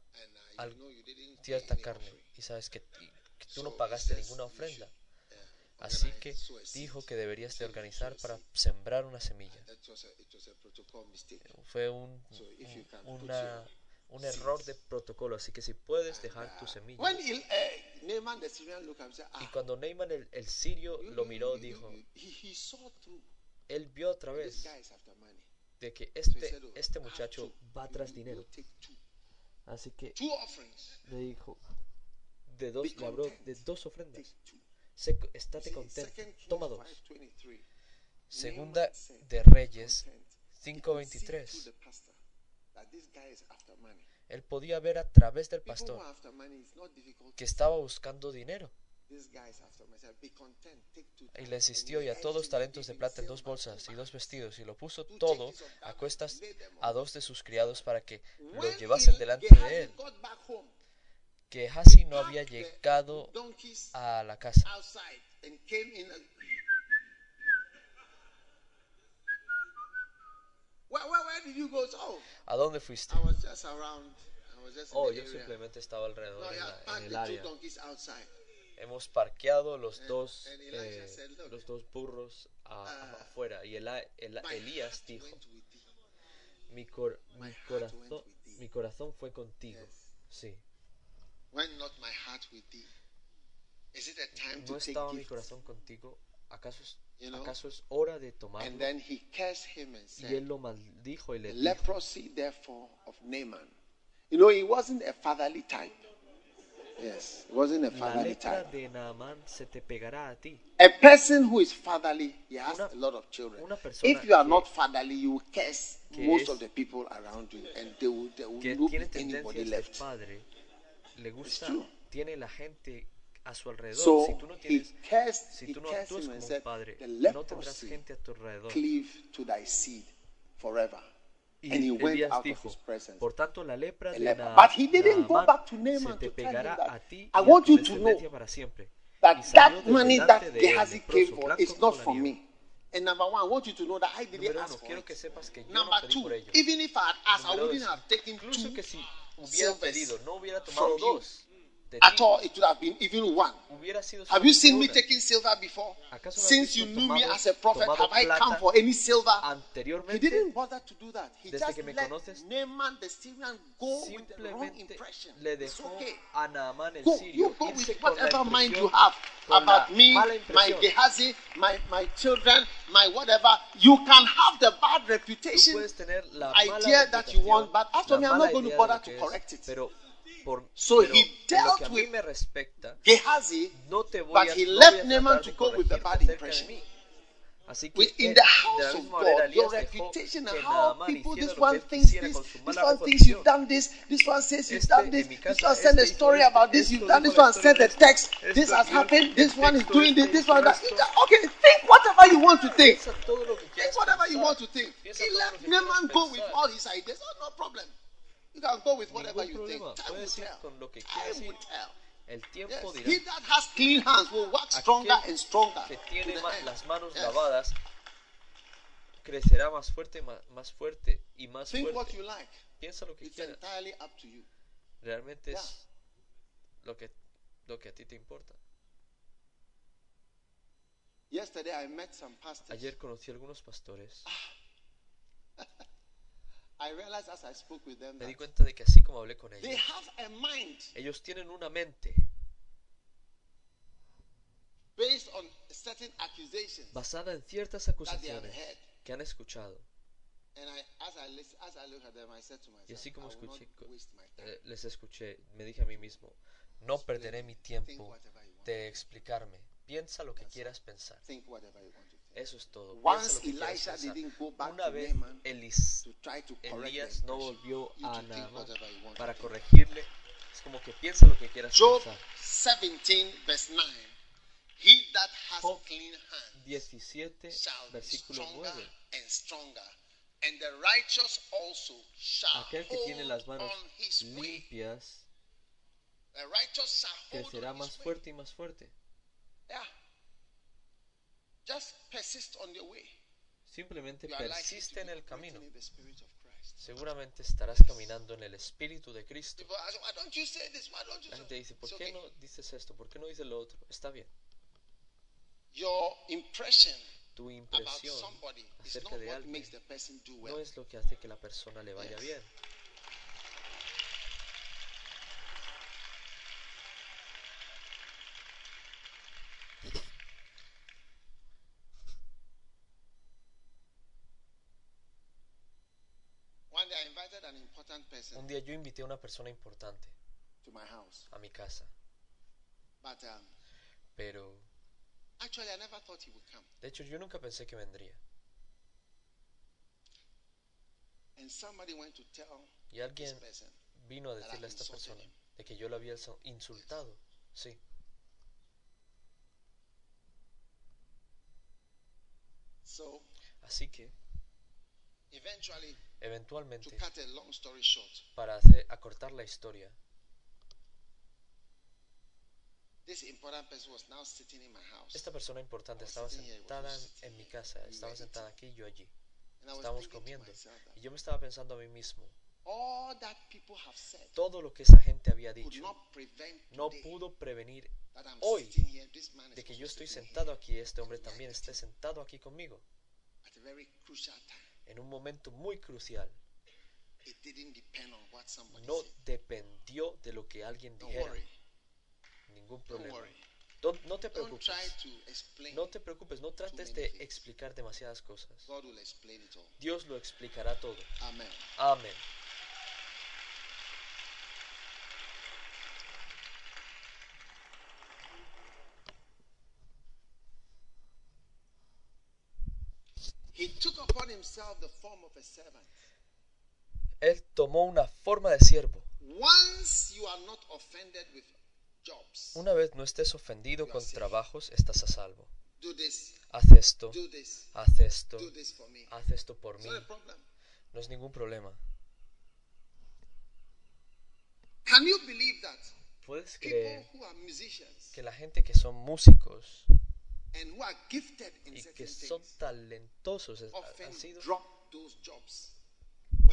cierta carne y sabes que, que tú no pagaste ninguna ofrenda. Así que dijo que deberías de organizar para sembrar una semilla. Mistake. Fue un, un- una, un error de protocolo, así que si puedes dejar tu semilla. Uh, and said, Y ah, cuando Neyman el, el sirio lo miró, dijo, él vio otra vez de que este, este muchacho va tras dinero. Así que le dijo, de dos, le habló de dos ofrendas. Se- estate contento. Toma dos. 5:23. Segunda de "Be Reyes content." He could see 5:23. through the pastor that this guy is after money. Él podía ver a través del pastor que estaba buscando dinero Y talents." le he y a todos talentos de plata en dos bolsas y dos vestidos y lo puso todo a cuestas a dos de sus criados para que lo llevasen delante de él. Que Hasi no había llegado a la casa. ¿A dónde fuiste? Oh, yo simplemente estaba alrededor en, la- en el área. Hemos parqueado los dos, eh, said, "Look, los dos burros a- ah, afuera y My Elías dijo, mi, cor- mi corazón. Mi corazón fue contigo. Yes. Sí. When not my heart with thee? Is it a time ¿No estaba mi corazón contigo? ¿Acaso es, You know? ¿acaso es hora de And tomarlo? then he cursed him and Y él said, lo maldijo y le dijo, leprosy, therefore, of Naaman. You know, he wasn't a fatherly type. Yes, it wasn't a la fatherly type. de Naamán se te pegará a ti. A person who is fatherly, he has Una- a lot of children. una persona If you are que- not fatherly, you will curse que most es- of the people around you, and they will, there will Que not tiene be anybody tendencias de left. padre, le gusta, true. tiene la gente a su alrededor. So si tú no he tienes, cursed, si he tú no cursed actúas him como and un said, padre, The no tendrás leprosy gente a tu alrededor. cleave to thy seed forever. Y and he went out of his presence. por tanto la lepra de leper. Na- But he didn't go back to se Naaman te tell him pegará a ti I want you to know para siempre. That that money that Gehazi came for is not for me. And number one, I want you to know that I didn't Número ask for it. que sepas que yo Number no two, even if I had asked, I wouldn't dos, have taken two que si hubiera pedido, no hubiera tomado dos at all. It would have been even one. Have you seen me taking silver before? ¿Acaso me has Since you knew me as a prophet, have I come for any silver? He didn't bother to do that. He just let Naaman the Syrian go with the wrong impression. It's okay. a Naamán el Go, you go with whatever mind you have about me, my. Gehazi, my, my children, my whatever. You can have the bad reputation idea that you want, but after me, I'm not going to bother to correct it. Por, So pero he en lo dealt que a mí with me respecta, Gehazi, no te voy but a, he no left Naaman to go with the bad impression. Así que in eh, the house of God, your reputation and how people, this one thinks this, this one thinks you've done this, this one says you've done this, this one sent a story about this, you've done this one sent a text, this has happened, this one is doing this, this one that. Okay, think whatever you want to think. Piensa todo lo que Think whatever you want to think. He todo let lo que quieras Naaman go with all his ideas. Oh, no problem. You can go with whatever Ningún you think. problema. Time will Puedes ir tell. con lo que Time quieras will ir. tell. El tiempo Yes. dirá. He that has clean hands will wax stronger and stronger. que tiene las manos Yes. lavadas crecerá más fuerte, más fuerte y más Think what fuerte. you like. Piensa lo que It's quieras. entirely up to you. Realmente Yeah. es lo que, lo que a ti te importa. Yesterday I met some pastors. Ayer conocí a algunos pastores. Me di cuenta de que así como hablé con they ellos, have a mind ellos tienen una mente based on certain accusations basada en ciertas that they have acusaciones que han escuchado. And I, as I listen, as I look at them, I said to myself, Y así como escuché, not waste my time. eh, les escuché, me dije a mí mismo, no perderé mi Think tiempo whatever you want. de explicarme. Piensa lo que quieras pensar. Eso es todo. Once Elisha didn't go back Una vez Naaman Elis, to try to Elías no volvió a want para corregirle. Es como que piensa lo que quieras Job pensar. 17, verse 9. He that has Job clean hands 17, shall be versículo stronger 9. and stronger, and the righteous also shall Aquel que tiene las manos limpias crecerá más fuerte y más fuerte. Yeah. Just persist on your way. Simplemente persiste en el camino. Seguramente estarás caminando en el Espíritu de Cristo. La gente dice, ¿por qué no dices esto? ¿Por qué no dices lo otro? Está bien. Your impression Tu impresión acerca de alguien no es lo que hace que la persona le vaya bien. One day I invited an important person Un día yo invité a una persona importante to my house, a mi casa, but um, pero actually I never thought he would come. de hecho yo nunca pensé que vendría. And somebody went to tell Y this alguien person vino a that decirle a esta insulted persona him. de que yo lo había so- insultado. Sí. So Así que, eventually, eventualmente, para hacer, acortar la historia, this important person was now sitting in my house. esta persona importante estaba sentada en, mi casa, estaba sentada aquí y yo allí. Estábamos comiendo. Y yo me estaba pensando a mí mismo, all that people have said todo lo que esa gente había dicho no pudo prevenir hoy sitting here. This man is de que yo estoy sentado aquí, este hombre también esté sentado aquí conmigo, en un momento muy crucial. No dependió de lo que alguien dijera. Ningún problema. no te preocupes. No te preocupes, no trates de explicar demasiadas cosas. Dios lo explicará todo. Amen. Amén. He took upon himself the form of a servant. Él tomó una forma de siervo. Once you are not offended with jobs, Una vez no estés ofendido con trabajos, estás a salvo. Haz esto, haz esto, haz esto por mí. No es ningún problema. ¿Puedes creer que la gente que son músicos y que son talentosos han sido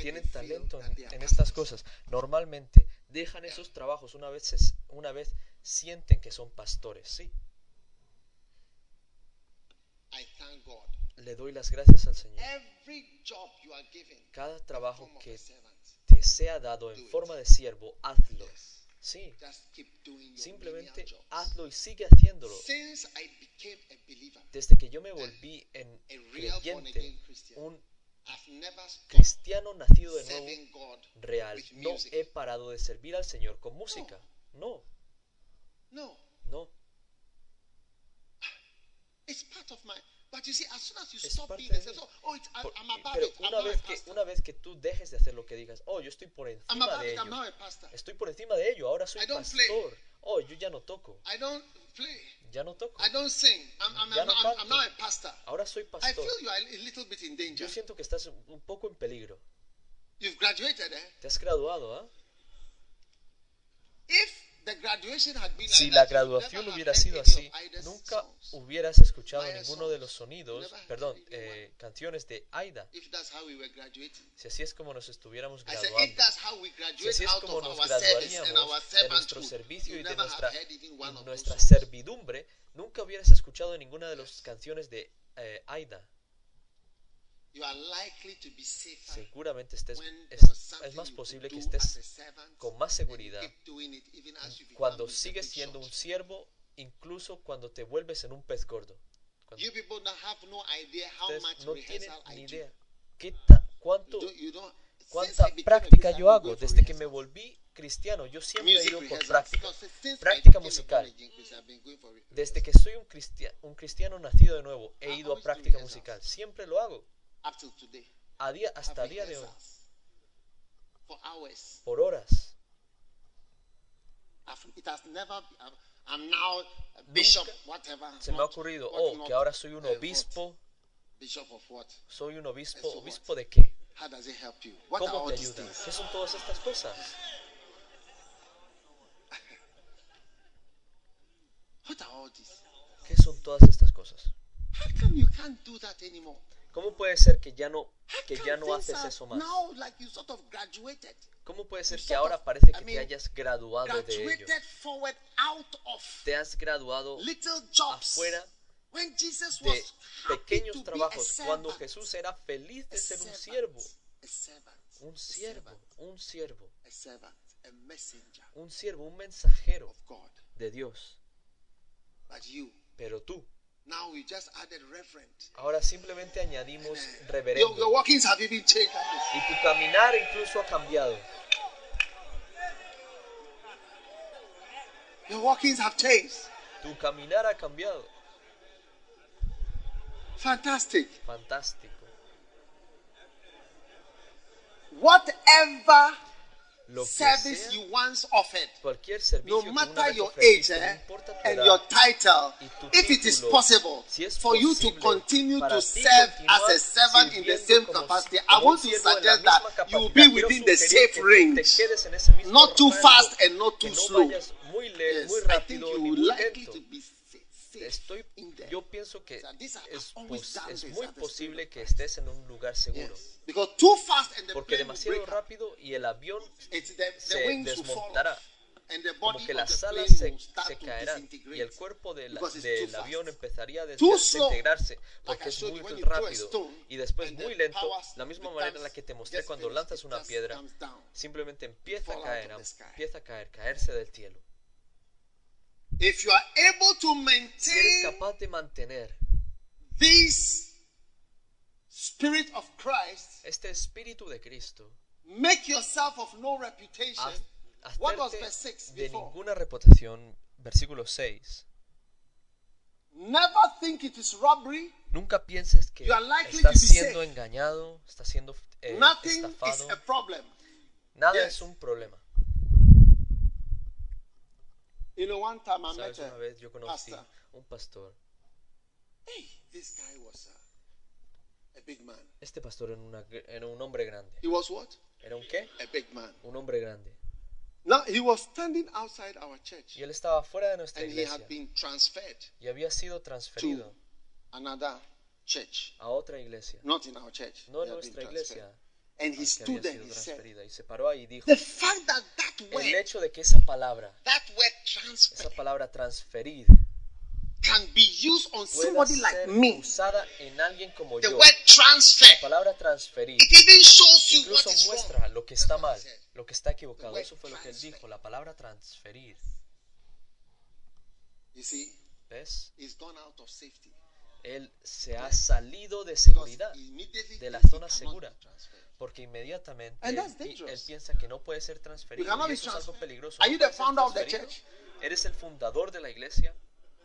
tienen talento en, estas cosas. Normalmente dejan esos trabajos una vez, se- una vez sienten que son pastores. Sí, le doy las gracias al Señor. Cada trabajo que te sea dado en forma de siervo, hazlo. Sí, just keep doing your simplemente hazlo y sigue haciéndolo. Desde que yo me volví en creyente, un cristiano nacido de nuevo, real, no he parado de servir al Señor con música. No, No, no. Es parte de a I, I'm pero. I'm una vez, que, pastor. una vez que tú dejes de hacer lo que digas, oh, yo estoy por I'm encima above de it. I'm ello. now a pastor. Estoy por encima de ello, ahora soy I don't play. pastor. Oh, yo ya no toco, I don't play. ya no toco. I don't sing. I'm, I'm, Ya I'm, no I'm, I'm pastor. Ahora soy I pastor. feel you are a little bit in danger. Yo siento que estás un poco en peligro. You've graduated, eh? Te has graduado. If Si la graduación hubiera sido así, nunca hubieras escuchado ninguno de los sonidos, perdón, eh, canciones de Aida. Si así es como nos estuviéramos graduando. Si así es como nos graduaríamos de nuestro servicio y de nuestra, y nuestra servidumbre, nunca hubieras escuchado ninguna de las canciones de eh, Aida. You are likely to be safer Seguramente estés, es, es más you posible que estés con más seguridad cuando sigues siendo un siervo, incluso cuando te vuelves en un pez gordo. Cuando ustedes no tienen ni idea qué cuánto, cuánta práctica yo hago. Desde que me volví cristiano, yo siempre he ido por práctica. Práctica musical. Desde que soy un, cristia- un cristiano nacido de nuevo, he ido a práctica musical. Siempre lo hago. Up till today. A día, hasta día de hoy. Por horas. I've- It has never. I've- I'm now a bishop, whatever. Se me ha ocurrido, oh, que ahora soy un obispo. Soy un obispo. ¿Obispo de qué? How does it help you? What are ¿Cómo all te these ayuda? things? ¿Qué son todas estas cosas? What are all these? ¿Qué son todas estas cosas? ¿Cómo puede ser que ya no, que ya no haces eso más? ¿Cómo puede ser que ahora parece que te hayas graduado de ello? Te has graduado afuera de pequeños trabajos cuando. Jesús era feliz de ser un siervo. Un siervo, un siervo, un siervo, un mensajero de Dios. Pero tú, now we just added reverend. ahora simplemente añadimos Your, your reverendo. walkings have even changed. Y tu caminar incluso ha cambiado. Your walkings have changed. Tu caminar ha cambiado. Fantastic. Fantástico. Whatever service sea, you once offered, cualquier servicio no que una matter vez your age ofreciste, no eh, importa tu and edad, your title, y tu if it is título, possible si es for you to posible continue para to ti serve continuar as a servant in the sirviendo same como capacity, si- I como un want to siervo en la suggest misma that you will capacidad. be Quiero within the sugerir safe que range. te quedes en ese mismo Not too rango, fast and not que too no slow. vayas muy, le- Yes, muy I think rápido you ni will muy likely lento. to be sa- safe Estoy, yo pienso que es, pos- es muy posible que estés en un lugar seguro. Porque demasiado rápido y el avión se desmontará. como que las alas se, se caerán y el cuerpo del avión empezaría a desintegrarse porque es muy rápido y después muy lento, la misma manera en la que te mostré cuando lanzas una piedra, simplemente empieza a caer, empieza a caer, caerse del cielo. If you are able to Si eres maintain capaz de mantener this spirit of Christ, este espíritu de Cristo, make yourself of no reputation. haz- What was hacerte verse 6 de before? ninguna reputación, versículo 6. Never think it is robbery. Nunca pienses que You are likely estás to be siendo safe. engañado, estás siendo eh, Nothing is estafado. a problem. Nada Yes. es un problema. You know, one time I met una vez yo a conocí pastor. un pastor. Hey, this guy was a, a big man. Este pastor era, una- era un hombre grande. He was what? ¿Era un qué? A big man. Un hombre grande. Now he was standing outside our church Y él estaba fuera de nuestra and he iglesia had been transferred y había sido to transferido another church, a otra iglesia. not in our church. No He en nuestra iglesia, And he stood there he said. Y se paró ahí y dijo, The fact that that el word, hecho de que esa palabra, that word transfer, esa palabra transferir, can be used on somebody like me. usada en alguien como The yo. word transfer, La palabra transferir it even shows you what incluso wrong. muestra lo que está mal, lo que está equivocado. word Eso fue lo que él dijo, la palabra transferir. You see, ¿Ves? he's gone out of safety. Él se ha salido de seguridad, de la zona segura. porque inmediatamente And él, él piensa que no puede ser transferido. Y eso es algo peligroso. ¿Eres el fundador de la iglesia?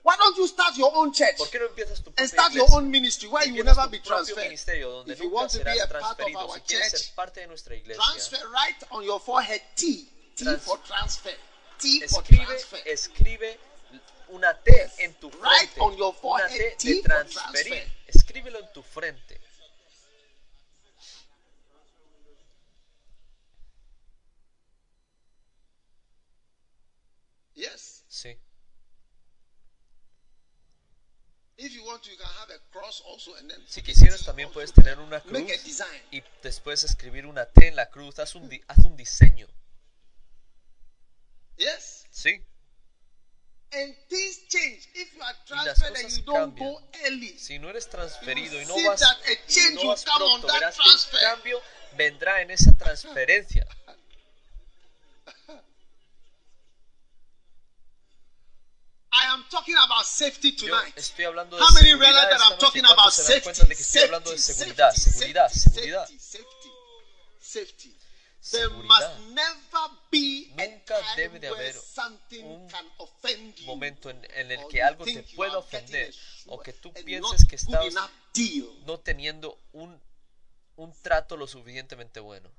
Why don't you start your own church ¿Por qué no empiezas tu and propia start your iglesia? own ministry where you will never be propio transferred? ministerio donde If you want to be a part of our Si church, ser parte de nuestra iglesia, Transfer right on your forehead T. T Trans- for transfer. T for escribe, transfer. escribe una T en tu frente. Una T de transferir. transfer. Escríbelo en tu frente. Yes. Sí. Si quisieras también puedes tener una cruz y después escribir una T en la cruz. Haz un, haz un diseño. Yes. Sí. And things change. If you are las transferred and you don't cambian. go early, Si no eres transferido y no vas, y no will vas pronto, verás que transfer. cambio vendrá en esa transferencia. I am talking about safety Yo tonight. estoy hablando de How many realize that I'm talking ¿Cuántos about se dan safety? cuenta de que estoy hablando de Safety, seguridad, safety, seguridad, safety, seguridad? Safety, safety, safety. There Seguridad. must never be a Nunca debe de haber something un can offend you. momento en, en el que algo te pueda ofender o que tú a pienses que estás no teniendo un, un trato lo suficientemente bueno.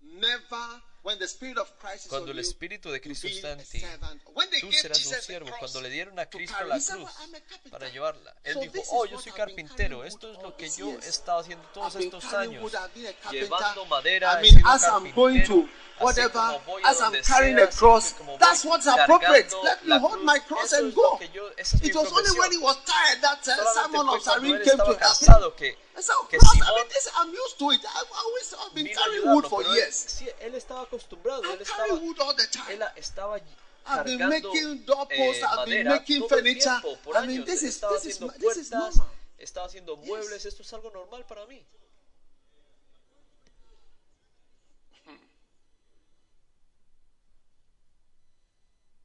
Never, when the spirit of Christ is Cuando on el you, Espíritu de you Cristo be está a en ti, servant. When they tú gave serás un Jesus a siervo. cross Cuando le dieron a to Cristo carry, la he said, cruz "Well, I'm a carpenter." para llevarla, él So dijo, this is oh, yo what soy I've been carpintero, carrying esto es wood lo all que these yo years. he estado haciendo todos I've been estos carrying años, wood, I've been a carpenter. llevando madera, I he mean, sido as I'm going to carpintero, así whatever, como voy as a I'm donde carrying sea, a cross, así como voy that's what's appropriate. cargando Let me la hold my cross Eso and es lo go. que yo- esa es mi It was only profesión. when he was tired that uh, Solamente Simon fue of cuando Cyrene él came to estaba help cansado him. que, I said, "Oh, que cross, I Simón mean, this, I'm used to it. I've always I've been vino a carrying wood ayudarlo, for pero él, years. sí, él estaba acostumbrado, él estaba, carry wood all the time. él estaba I've been making doorposts, eh, I've been making furniture. por I mean, this is- this is this normal. estaba haciendo muebles, esto es algo normal para mí.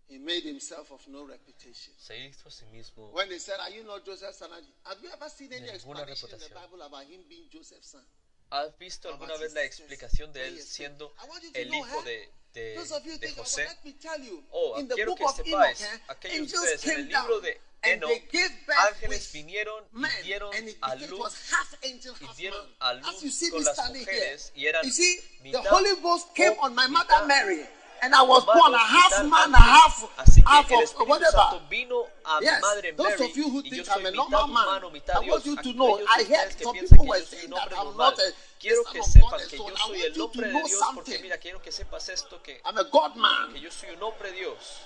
He made himself of no reputation. Se hizo a sí mismo. When they said, Are you not Joseph's son? Have you ever seen any explanation in the. Bible about him being Joseph's son? ¿Has visto alguna vez la explicación de él siendo el hijo eh, de, de, de José? Oh, quiero que sepáis, eh, aquellos angels ustedes en el libro de Enoch, ángeles vinieron y dieron a luz y dieron a luz As you see con las mujeres y eran mitad And I was born a half man, a half, half of whatever. Yes, those of you who think I'm a normal man, I want you to know, I heard some people were saying that I'm not a quiero que and que yo soy el hombre to de Dios porque mira, quiero que sepas esto que, I'm a God man. que yo soy un hombre de Dios.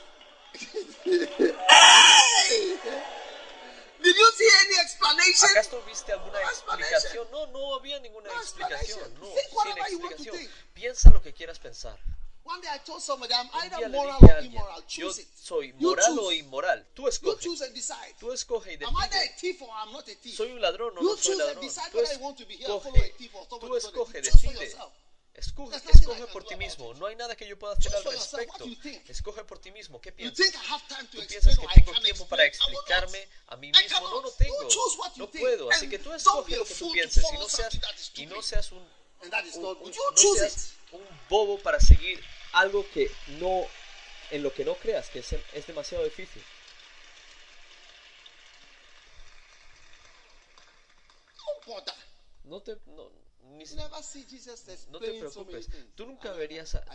Hey! Did you see any explanation? ¿Acaso viste alguna No explicación? No, no había ninguna No explicación. explanation. No, Think sin whatever you want to explicación. think. Piensa lo que quieras pensar. One day I told somebody I'm either moral or immoral. Choose it. soy You moral o inmoral. Tú You escoge. choose and decide. Tú escoge y either decide. a thief or I'm not a thief. Soy un ladrón o You no soy ladrón. Tú escoge, tú escoge, decide. Escoge, escoge por ti mismo. No hay nada que yo pueda hacer al respecto. Escoge por ti mismo. ¿Qué piensas? ¿Tú piensas que tengo tiempo para explicarme a mí mismo? No You tengo. No puedo. Así que tú escoge lo que tú pienses y no seas, y no seas un, un- un- no seas un bobo para seguir algo que no en lo que no creas que es, es demasiado difícil. No te no, ni no te preocupes. Tú nunca verías a,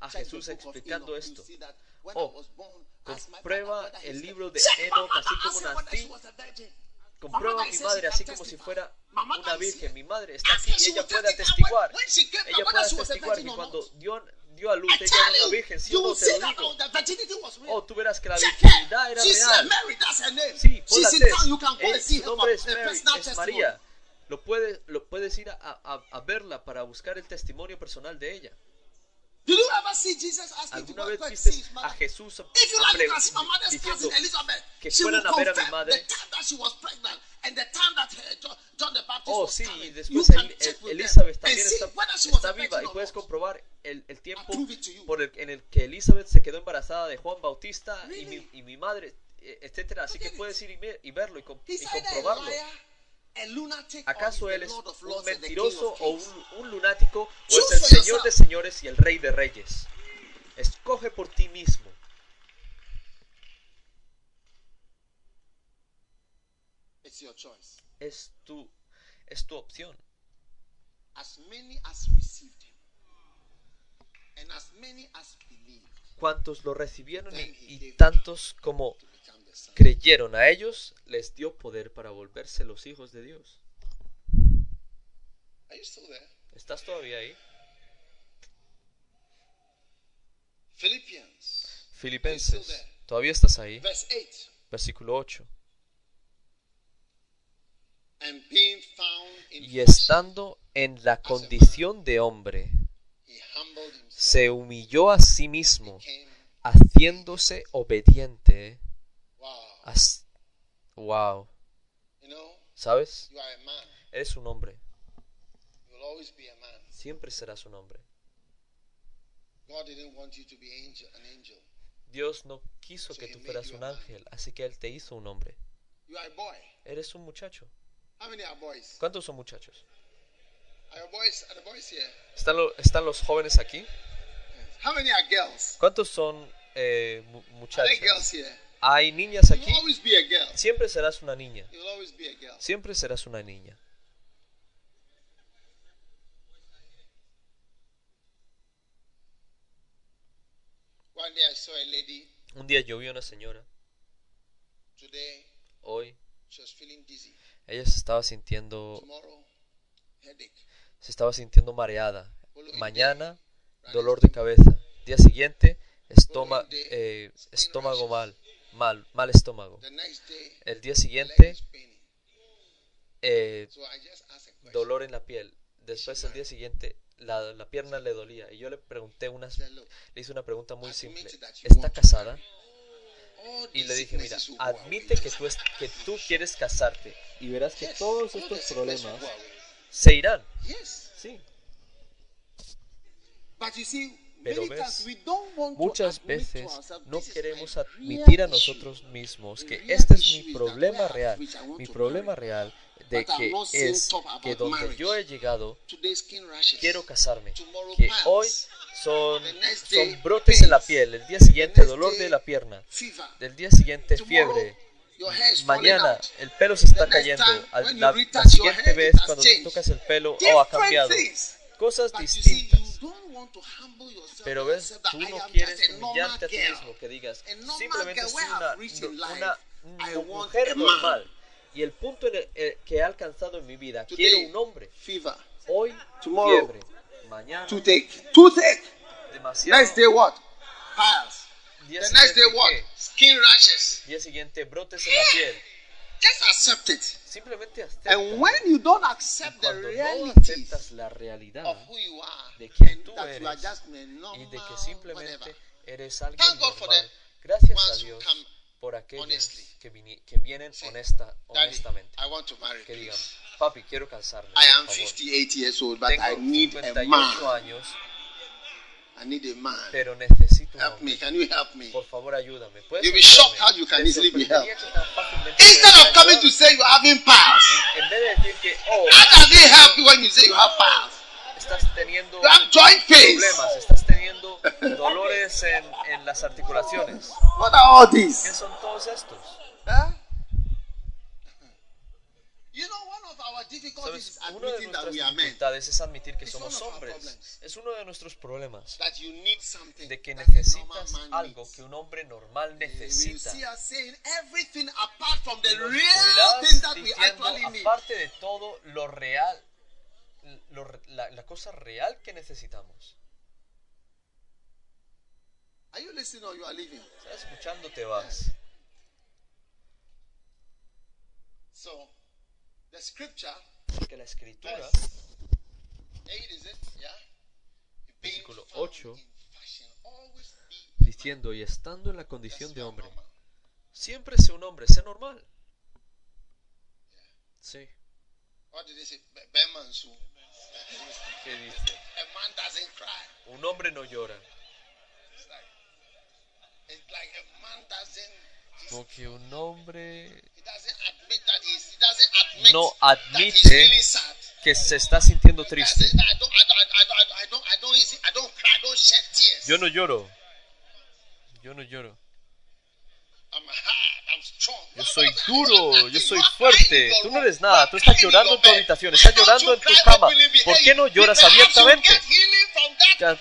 a Jesús explicando esto. Oh, comprueba el libro de Enoch, así como nací. comprueba a mi madre así como si fuera una virgen. Mi madre está aquí y ella puede atestiguar. Ella puede atestiguar que cuando not. Dio, a luz ella era una virgen, sí o no te lo digo. oh, tú verás que la virginidad era real. Sí, ponla Su nombre es Mary, es. María. Lo puedes, lo puedes ir a, a- a verla para buscar el testimonio personal de ella. Did you ever see Jesus asking to ¿Alguna vez viste a? Jesús a- If you a like, pre- you can see my mother's diciendo cousin Elizabeth. que she fueran a ver a mi madre? the time that she was pregnant and the time that her, John, John the Baptist Oh, was sí, coming. You después can El- check with Elizabeth también está, está viva y puedes comprobar el, el tiempo por el, en el que Elizabeth se quedó embarazada de Juan Bautista y, mi, y mi madre, eh, etcétera. Así que puedes ir y, ver- y verlo y, com- y comprobarlo. ¿Acaso él es un mentiroso o un, un lunático o es el Señor de señores y el Rey de reyes? Escoge por ti mismo. Es tu, es tu opción. Cuantos lo recibieron y, y tantos como creyeron a ellos, les dio poder para volverse los hijos de Dios. There? ¿Estás todavía ahí? Filipenses, ¿todavía estás ahí? verse 8. Versículo 8. And being found in Y estando en la condición de hombre, se humilló a sí mismo, haciéndose obediente. Wow. As- wow, You know, ¿sabes? you are a man. Eres un hombre, You will always be a man. siempre serás un hombre. God didn't want you to be angel, an angel. Dios no quiso que tú fueras un ángel, así que Él te hizo un hombre. You are a boy. Eres un muchacho. How many are boys? ¿Cuántos son muchachos? ¿Están, lo- están los jóvenes aquí? Yes. How many are girls? ¿Cuántos son eh, mu- muchachos? ¿Hay niñas aquí? Siempre serás una niña. Siempre serás una niña. Un día yo vi a una señora, hoy, ella se estaba sintiendo, se estaba sintiendo mareada. Mañana, dolor de cabeza. Día siguiente, estoma- eh, estómago mal, mal, mal estómago. El día siguiente, eh, dolor en la piel. Después el día siguiente la, la pierna le dolía y yo le pregunté look, le hice una pregunta muy simple. ¿Está casada? all Y le dije, mira, admite que tú, es- que tú quieres casarte y verás que todos all estos problemas se irán. Sí. Pero ves, Muchas veces no queremos admitir a nosotros mismos que este es mi problema real. Mi problema real de que es que donde yo he llegado quiero casarme. Que hoy son, son brotes en la piel. El día siguiente dolor de la pierna. Del día siguiente fiebre. Mañana el pelo se está cayendo. La, la siguiente vez cuando tocas el pelo, oh, ha cambiado. Cosas distintas. Pero ves, tú no quieres humillarte a ti mismo, que digas, simplemente soy una, una, mujer normal. Y el punto en el- el que he alcanzado en mi vida, quiero un hombre. Hoy, fiebre. Mañana, Toothache. Demasiado. Next day what? Piles. The next day what? Skin rashes. Día siguiente, brotes en la piel. Just accept it. Simplemente acepta. And when you don't accept the no aceptas la realidad of who you are, de quién and tú that you are eres just a y de que simplemente whatever. eres alguien Thank God for the gracias a Dios por aquellos honestly. que, vini- que vienen Say, honesta, Daddy, honestamente. I want to marry. Que digan, please. papi, quiero casarme. I am favor. 58 years old, but Tengo I need a 58 man. años, I need a man. pero necesito Help me. Can you help me? Por favor, ayúdame. ¿Puedes You'll be shocked how you can easily be helped. Instead of coming to say En vez de decir que, oh, how does it help you when you say you have powers? estás teniendo You have joint pains. problemas, estás teniendo dolores en, en las articulaciones. What are all ¿Qué these? son todos estos? Huh? You know, one ¿Sabes? Una de admitting that nuestras we are men. dificultades es admitir que somos hombres. Es uno de nuestros problemas. That you need something De que necesitas algo que un hombre normal necesita. see us saying everything apart from the Nos real verás thing that we diciendo, aparte de todo lo real, lo la, la cosa real que necesitamos. Are you listening or you are leaving? ¿Estás escuchando? Te vas. So, the scripture, Porque la escritura, 8 Versículo found ocho. in fashion, always be diciendo, y estando en la condición de hombre, siempre sé un hombre, sé normal. Sí. ¿Qué dice? A man doesn't cry. Un hombre no llora. It's like, it's like a man doesn't, he's- Como que un hombre No admite que se está sintiendo triste. Yo no lloro. Yo no lloro. Yo soy duro, yo soy fuerte. Tú no eres nada. Tú estás llorando en tu habitación. Estás llorando en tu cama. ¿Por qué no lloras abiertamente?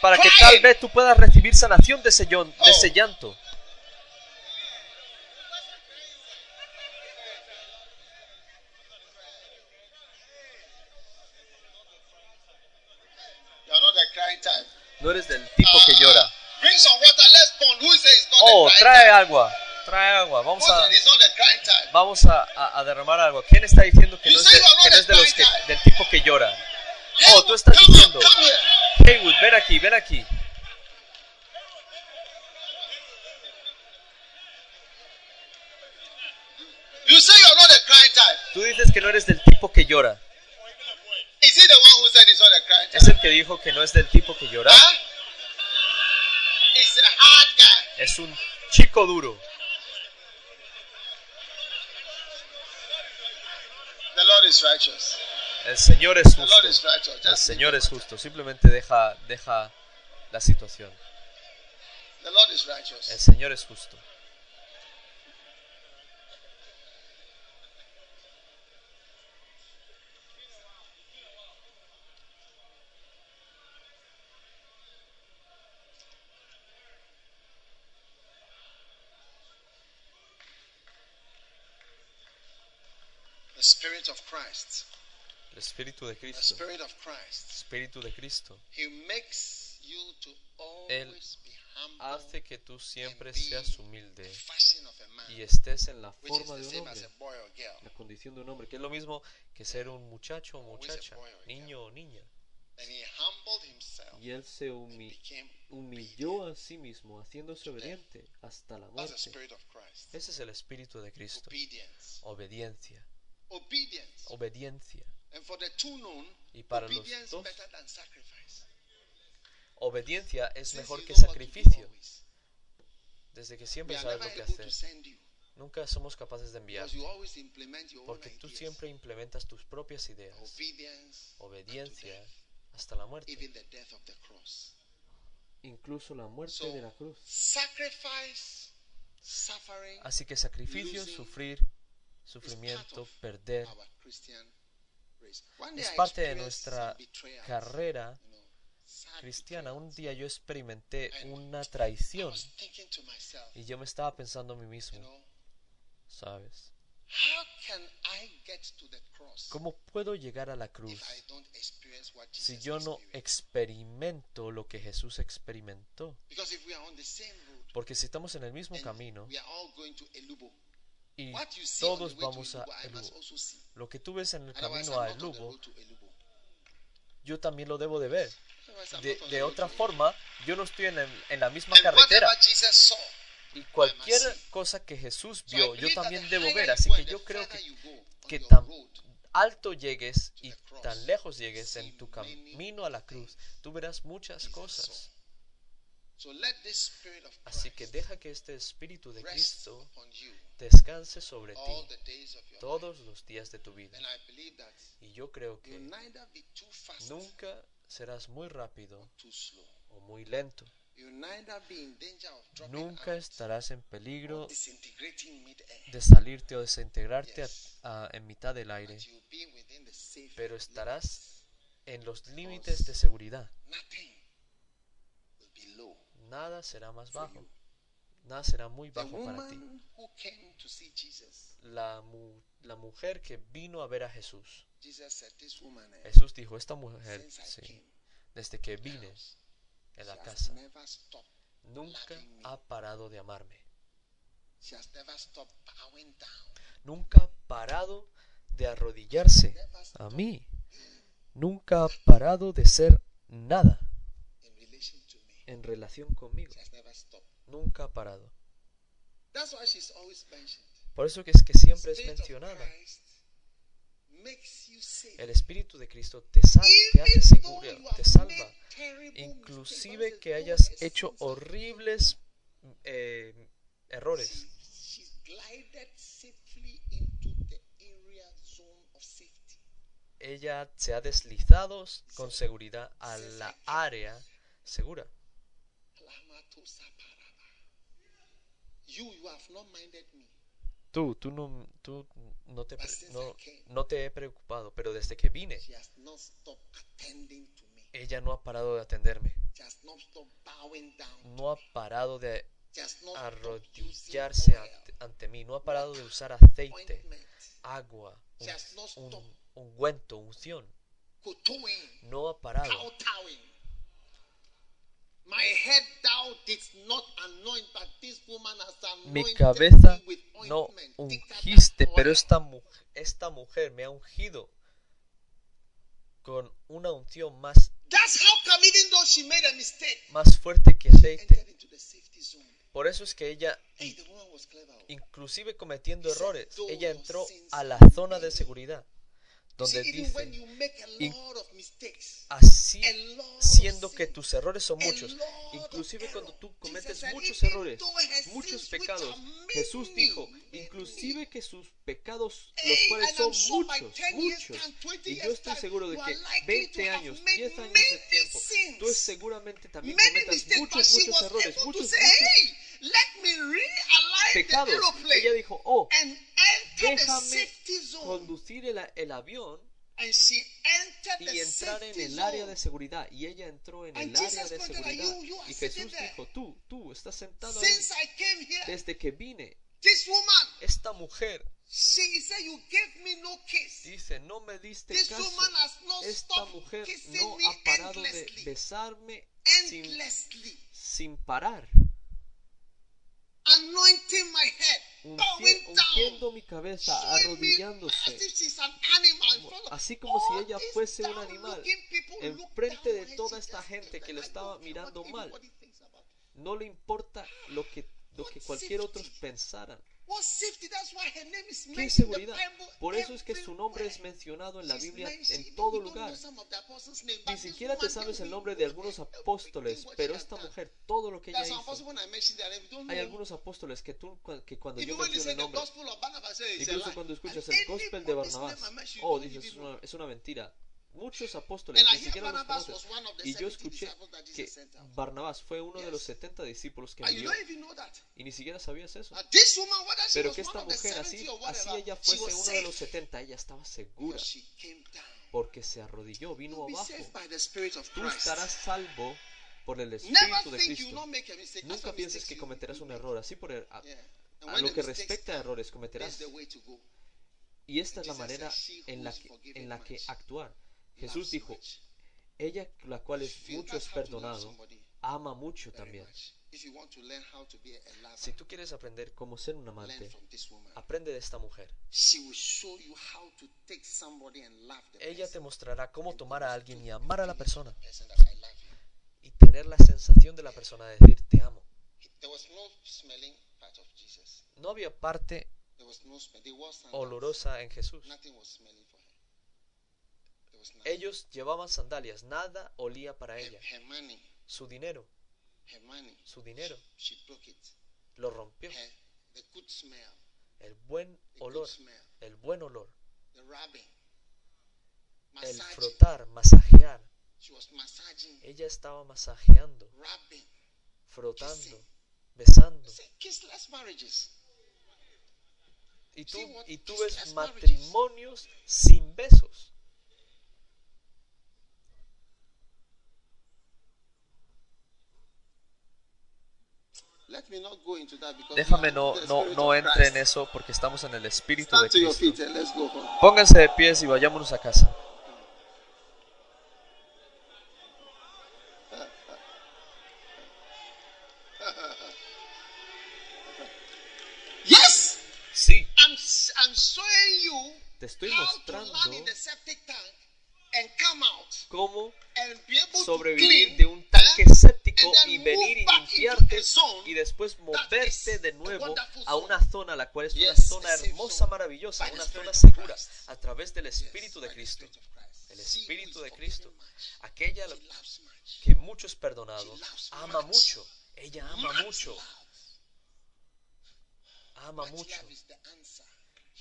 Para que tal vez tú puedas recibir sanación de ese, de ese llanto. You're not the crying type. No eres del tipo que llora. Oh, trae agua. Trae agua. Vamos a, vamos a, a- a derramar agua. ¿Quién está diciendo que no es de, que no es de los que, del tipo que llora? Oh, tú estás diciendo. Haywood, ven aquí, ven aquí. You say you're not the crying type. Tú dices que no eres del tipo que llora. ¿Es el que dijo que no es del tipo que llora? Huh? He's a hard guy. Es un chico duro. The Lord is righteous. El Señor es justo. El Señor es justo. Simplemente deja, deja la situación. the Lord is El. Señor es justo. The Spirit of Christ. El Espíritu de The Cristo. Spirit of Christ. Espíritu de Cristo. He makes you to always be humble. Hace que tú siempre seas humilde the y estés en la which is forma the de un same as hombre. a boy or girl. La condición de un hombre, que es lo mismo que ser un muchacho o muchacha, niño o niña. And he humbled himself. Y él se humi- humilló a sí mismo, haciéndose obediente hasta la the muerte. Ese es el Espíritu de Cristo. Obediencia. Obedience. Obediencia. And for the two known, Y para los dos, better than sacrifice. obediencia es mejor que sacrificio. Desde que siempre sabes lo que hacer. Nunca somos capaces de enviar. Porque tú siempre implementas tus propias ideas. Obedience, Obediencia hasta la muerte. even the death of the cross. Incluso la muerte de la cruz. sacrifice, suffering, Así que sacrificio, sufrir, sufrimiento, perder, es parte de nuestra carrera cristiana. Un día yo experimenté una traición y yo me estaba pensando a mí mismo, ¿sabes? ¿Cómo puedo llegar a la cruz si yo no experimento lo que Jesús experimentó? Porque si estamos en el mismo camino Y todos vamos a Elubo. Lo que tú ves en el camino a Elubo. yo también lo debo de ver. De, otra forma, yo no estoy en, el- en la misma carretera. Y cualquier cosa que Jesús vio, yo también debo ver. Así que yo creo que, que tan alto llegues y tan lejos llegues en tu camino a la cruz, tú verás muchas cosas. So let this spirit of Así que deja que este Espíritu de Cristo descanse sobre ti todos los días de tu vida. Y yo creo que nunca serás muy rápido o muy lento. Nunca estarás en peligro de salirte o desintegrarte a- Yes. a- en mitad del aire, pero estarás en los límites de seguridad. Nothing will be low. Nada será más bajo. Nada será muy bajo para ti. La, mu- la mujer que vino a ver a Jesús. Jesús dijo, esta mujer, sí, desde que vine en la casa, nunca ha parado de amarme. Nunca ha parado de arrodillarse a mí. Nunca ha parado de ser nada in relation to me. En relación conmigo. Nunca ha parado. Por eso que es que siempre es mencionada. El Espíritu de Cristo te, sal- te hace seguro, te salva. Inclusive que hayas hecho "Oh, sins are horribles eh, errores. Ella se ha deslizado con seguridad a la área segura. Lamato saparaba. You, you have not minded me. Tú, tú no, tú no te, no, no te he preocupado, pero desde que vine, ella no ha parado de atenderme. No ha parado de arrodillarse ante, ante mí. No ha parado de usar aceite, agua, un, un- ungüento, unción. No ha parado. kowtowing. My head thou didst not anoint, but this woman has Mi cabeza no ungiste, pero esta, mu- esta mujer me ha ungido con una unción más, That's how come, even though she made a mistake, más fuerte que aceite. Por eso es que ella, inclusive cometiendo errores, "Though ella entró a la zona de many." seguridad, donde dice, así siendo que tus errores son muchos, inclusive cuando tú cometes muchos "Even errores, muchos pecados, Jesús dijo, inclusive que sus pecados, los cuales son muchos, 10 years muchos, time, 20 y yo estoy seguro de que are likely 20 to have años, made 10 años de tiempo, tú seguramente también cometas muchos, muchos errores, muchos, muchos pecados. Ella dijo, oh, déjame conducir el, el avión And she entered y the entrar en el área de seguridad. Y ella entró en And el área Jesus de seguridad. "You- you are Y Jesús dijo, tú, tú, estás sentado ahí. Since I came here, Desde que vine, this woman, esta mujer she said, you gave me no kiss. dice, no me diste This caso. woman has not Esta stopped mujer kissing no me ha parado de endlessly. besarme Endlessly. sin parar. Anointing my head. Unci- ungiendo mi cabeza, arrodillándose. as if she's an animal in front of- Así como si All ella fuese un animal, enfrente de toda esta gente que like, estaba "Don't care mirando mal. anybody thinks about me." No le importa lo que, lo que cualquier otro pensaran. ¿Qué seguridad? Por eso es que su nombre es mencionado en la Biblia en todo lugar. Ni siquiera te sabes el nombre de algunos apóstoles, pero esta mujer, todo lo que ella hizo. Hay algunos apóstoles que tú, que cuando yo menciono el nombre, incluso cuando escuchas el gospel de Barnabas, oh, dices, es una, es una mentira. Muchos apóstoles ni siquiera los the Y yo 70 escuché que. Barnabas fue uno de los Yes. 70 discípulos que envió. Y ni siquiera sabías eso. Pero que esta mujer, 70 así, así ella fuese uno de los safe 70, ella estaba segura. Porque se arrodilló, vino abajo. Tú estarás salvo por el Espíritu de Cristo. Nunca pienses que cometerás un error. Así por el- a, a lo que respecta a errores cometerás. Y esta es la manera said, "She who en la que, en la que actuar. Jesús dijo, ella la cual es mucho es perdonado, ama mucho también. Si tú quieres aprender cómo ser un amante, aprende de esta mujer. Ella te mostrará cómo tomar a alguien y amar a la persona. y tener la sensación de la persona de decir te amo. No había parte olorosa en Jesús. Nothing was smelling for her. There was nothing. Ellos llevaban sandalias, nada olía para ella. Su dinero, su dinero, lo rompió. El buen olor, el buen olor, el frotar, masajear. Ella estaba masajeando, frotando, besando. Y tú, y tú ves matrimonios sin besos. Let me not go into that because Déjame no, no, no entre en eso porque estamos en el Espíritu de Cristo. Pónganse de pies y vayámonos a casa. Yes, Sí, I'm s- I'm showing you te estoy how to mostrando land in the septic tank and come out cómo and be able to sobrevivir clean, de un tanque eh, séptico and then y move venir y back into limpiarte a zone y después moverte de nuevo a una zona la cual es una zona hermosa, maravillosa, una zona segura a través del Espíritu de Cristo. El Espíritu de Cristo. Aquella que mucho es perdonado, ama much. mucho. Ella ama Much mucho, ama Much mucho.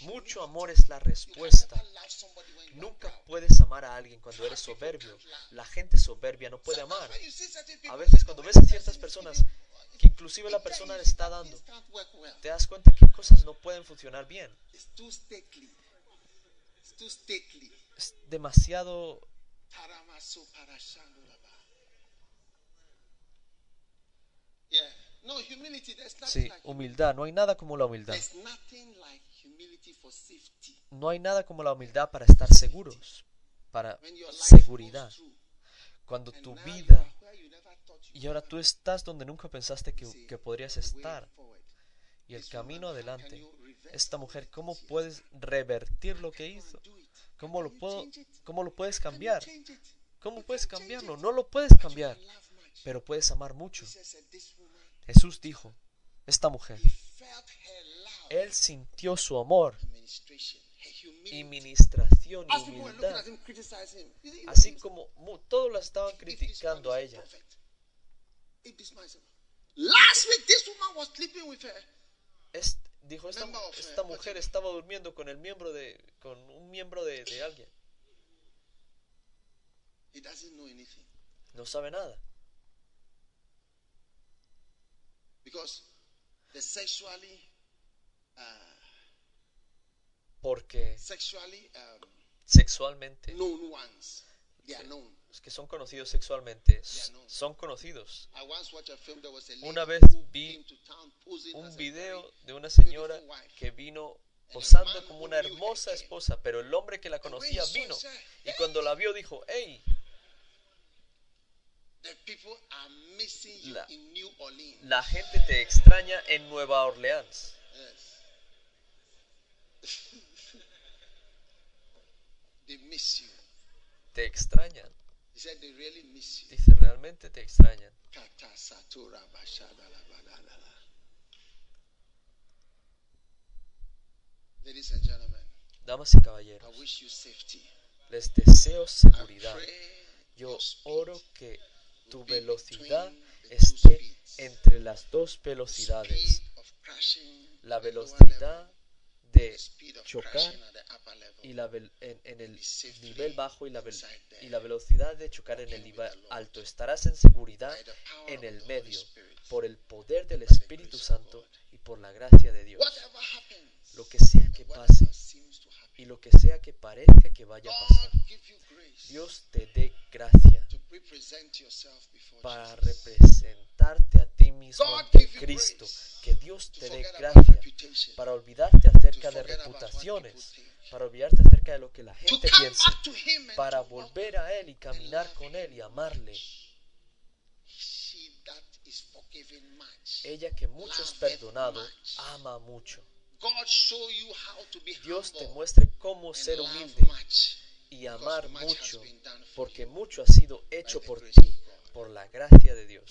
Mucho amor es la respuesta. Nunca puedes amar a alguien cuando eres soberbio. La gente soberbia no puede amar. A veces cuando ves a ciertas personas que inclusive la persona le está dando, te das cuenta que cosas no pueden funcionar bien. Es demasiado Sí, humildad. No hay nada como la humildad. No hay nada como la humildad para estar seguros, para seguridad. Cuando and tu vida y ahora tú estás donde nunca pensaste que, que podrías estar y el camino adelante. Esta mujer, ¿cómo puedes revertir lo que hizo? ¿Cómo lo puedo, cómo lo puedes cambiar? ¿Cómo puedes cambiarlo? No lo puedes cambiar, pero puedes amar mucho. Jesús dijo, esta mujer, él sintió su amor. Y ministración y humildad, así como todos la estaban criticando a ella. prophet, if this man is a- Last week, this woman was sleeping with her. Es- dijo, esta, esta mujer estaba durmiendo con el miembro de, con un miembro de, de alguien. He doesn't know anything No sabe nada. because the sexually, uh, Porque sexually um, sexualmente, los que son conocidos sexualmente, son conocidos. Una vez vi Un video de una señora que vino posando como una hermosa esposa, pero el hombre que la conocía vino y cuando la vio dijo, hey, The people are missing you La- in New Orleans. la gente te extraña en Nueva Orleans. Yes. they miss you. Te extrañan. He said they really miss you. Dice, realmente te extrañan. Ladies and gentlemen, Damas y I caballeros, wish you safety. les deseo seguridad. Yo oro que tu velocidad esté entre las dos velocidades. La velocidad de chocar y la en, en el nivel bajo y la, y la velocidad de chocar en el nivel alto. Estarás en seguridad en el medio por el poder del Espíritu Santo y por la gracia de Dios. Lo que sea que pase y lo que sea que parezca que vaya a pasar, Dios te dé gracia para representarte a ti mismo ante Cristo. Que Dios te dé gracia para olvidarte acerca de reputaciones, para olvidarte acerca de lo que la gente piensa, para volver a Él y caminar con Él y amarle. Ella que mucho es perdonado, ama mucho. Dios te muestre cómo ser humilde y amar mucho, porque mucho ha sido hecho por ti, por la gracia de Dios.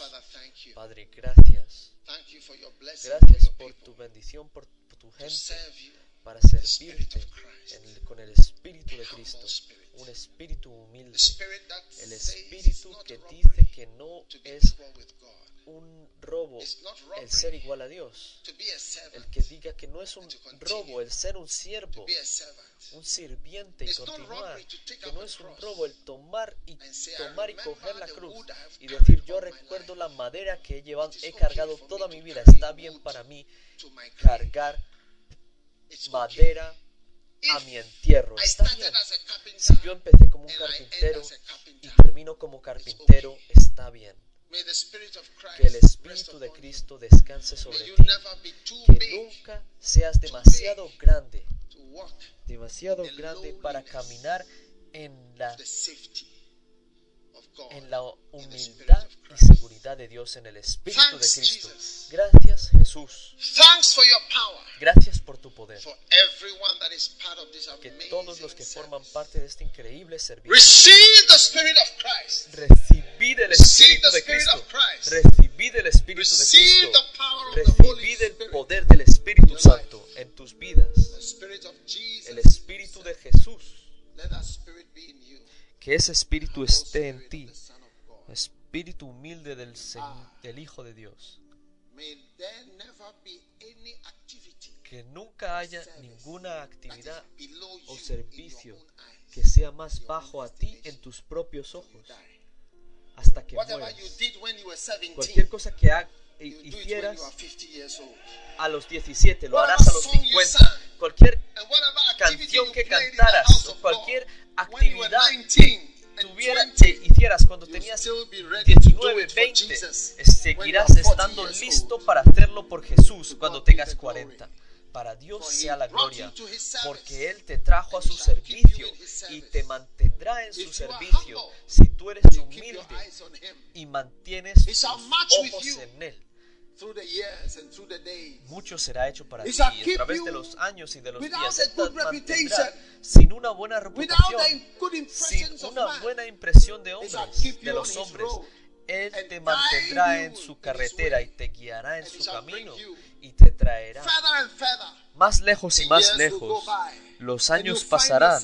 Padre, gracias. Gracias por tu bendición, por tu gente. Para servirte el- con el espíritu de Cristo, un espíritu humilde, el espíritu que dice que no es un robo el ser igual a Dios, el que diga que no es un robo el ser un siervo, un sirviente y continuar, que no es un robo el tomar y and say, "I tomar y coger la cruz y decir yo recuerdo la madera que he llevado, he cargado toda mi vida, está bien para mí cargar. Madera a mi entierro, está bien. Si yo empecé como un carpintero y termino como carpintero, está bien. Que el Espíritu de. Cristo descanse sobre ti. Que nunca seas demasiado grande, demasiado grande para caminar en la, en la humildad y seguridad de Dios en el Espíritu de Cristo. Gracias Jesús. Gracias por tu poder. Que todos los que forman parte de este increíble servicio Receive the Spirit of Christ. recibid el Espíritu de Cristo. Recibid el Espíritu de Cristo. Recibid el poder del Espíritu Santo en tus vidas. El Espíritu de Jesús. Que ese Espíritu esté en ti. Espíritu humilde del, del Hijo de Dios. Que nunca haya ninguna actividad o servicio que sea más bajo a ti en tus propios ojos hasta que mueras. you did when you were 17, Cualquier cosa que hicieras you are 50 years old. a los 17 lo harás a los Whatever song you 50. Cualquier canción que cantaras o cualquier actividad 19 and tuviera, 20, que hicieras cuando tenías still be ready to do 19, it for 20, Jesus eh, when you seguirás are 40 estando listo para hacerlo por Jesús cuando tengas the glory. 40. Para Dios sea la gloria, porque Él te trajo a su servicio y te mantendrá en su servicio. Si tú eres humilde y mantienes tus ojos en Él, mucho será hecho para ti a través de los años y de los días. sin una buena reputación, sin una buena impresión de hombres, de los hombres. Él te mantendrá en su carretera y te guiará en su camino y te traerá más lejos y más lejos. Los años pasarán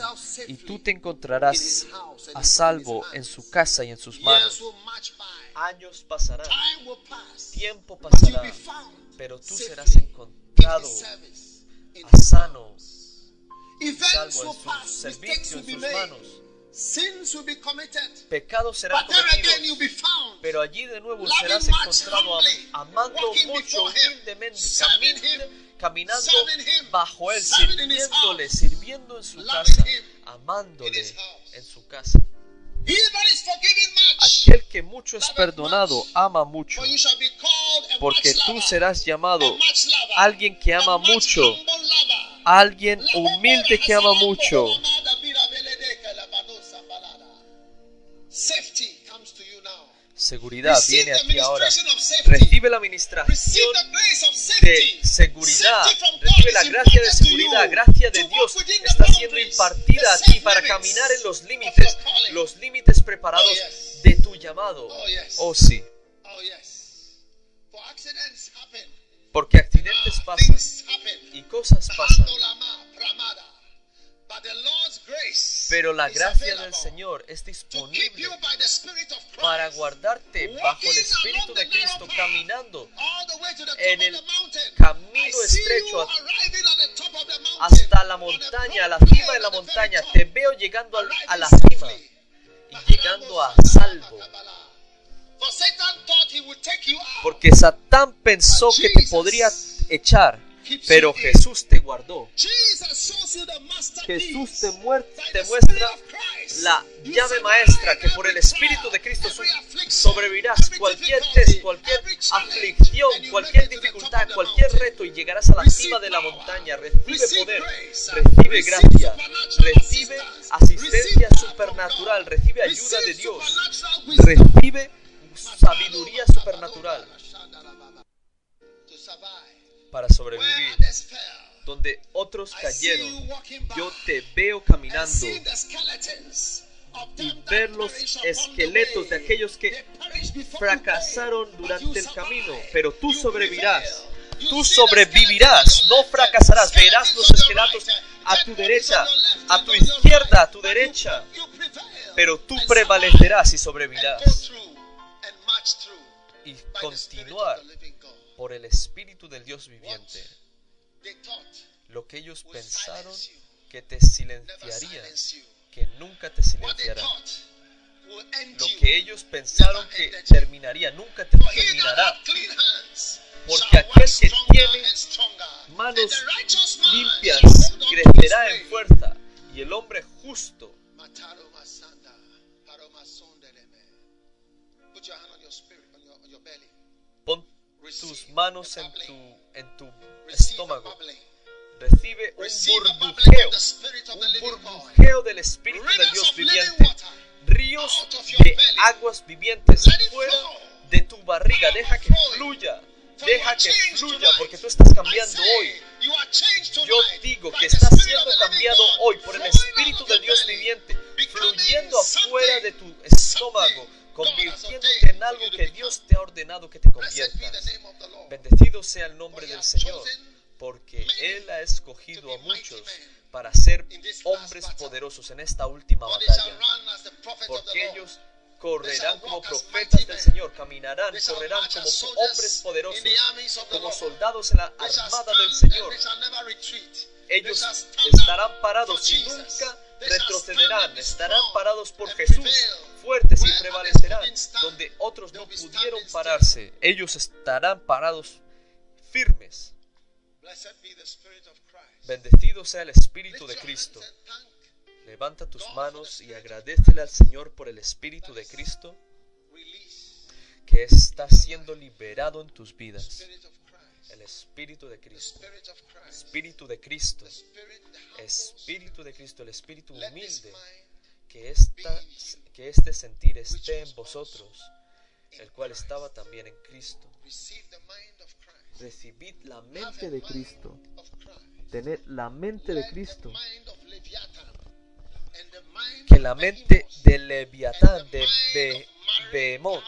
y tú te encontrarás a salvo en su casa y en sus manos. Años pasarán, tiempo pasará, be found. pero tú serás encontrado a sano, salvo en su servicio, en sus manos. Sins will be committed. Pecados serán cometidos, pero allí de nuevo serás encontrado amando mucho humildemente, caminando bajo él, sirviéndole, sirviendo en su casa, amándole en su casa. Aquel que mucho es perdonado ama mucho, porque tú serás llamado alguien que ama mucho, alguien humilde que ama mucho. Safety comes to you now. Seguridad viene a ti ahora. Recibe la administración de seguridad. Recibe la gracia de seguridad. Gracia de Dios está siendo impartida a ti para caminar en los límites, los límites preparados Oh, de tu llamado. Oh. Oh sí, Oh porque accidentes Ah, pasan y cosas pasan, Pero la gracia del Señor es disponible para guardarte bajo el Espíritu de Cristo, caminando en el camino estrecho hasta la montaña, a la cima de la montaña. Te veo llegando a la cima y llegando a salvo. Porque Satán pensó que te podría echar, pero Jesús te guardó. Jesús te, te muestra la llave maestra que por el Espíritu de Cristo sobrevivirás. cualquier test, cualquier aflicción, cualquier dificultad, cualquier reto y llegarás a la cima de la montaña. Recibe poder, recibe gracia, recibe asistencia supernatural, recibe ayuda de Dios, recibe sabiduría supernatural. Para sobrevivir, donde otros cayeron. Yo te veo and caminando y ver los esqueletos de aquellos que fracasaron durante el camino, pero tú sobrevivirás. Tú sobrevivirás, no fracasarás. Verás los esqueletos a tu derecha, a tu izquierda, a tu derecha. Pero tú prevalecerás y sobrevivirás. Y continuar. Por el Espíritu del Dios viviente. Lo que ellos pensaron que te silenciaría, que nunca te silenciará. Lo que ellos pensaron que terminaría, nunca te terminará. Porque aquel que tiene manos limpias crecerá en fuerza y el hombre justo. Put your hand on your spirit, on your, on your belly. Tus manos en tu, en estómago. recibe un burbujeo un burbujeo del Espíritu Rivers Dios viviente. ríos de aguas vivientes fuera de tu barriga. Deja que fluya. Deja que fluya porque tú estás cambiando hoy. Yo digo que estás siendo cambiado hoy por el Espíritu your Dios viviente, fluyendo afuera de tu estómago, convirtiéndote en algo que. Dios te ha ordenado que te conviertas. Bendecido sea el nombre del Señor, porque Él ha escogido a muchos para ser hombres poderosos en esta última batalla. Porque ellos correrán como profetas del. Señor, caminarán, correrán como hombres poderosos, como soldados en la armada del Señor. Ellos estarán parados y nunca retrocederán, estarán parados por Jesús, fuertes y prevalecerán, donde otros no pudieron pararse. Ellos estarán parados firmes. Bendecido sea el Espíritu de Cristo. Levanta tus manos y agradecele al Señor por el Espíritu de Cristo que está siendo liberado en tus vidas. El Espíritu de Cristo. Espíritu de Cristo. Espíritu de Cristo, el Espíritu humilde. que, esta, que este sentir esté en vosotros, el cual estaba también en Cristo. Recibid la mente de Cristo, tened la mente de Cristo, que la mente de Leviatán, de Behemoth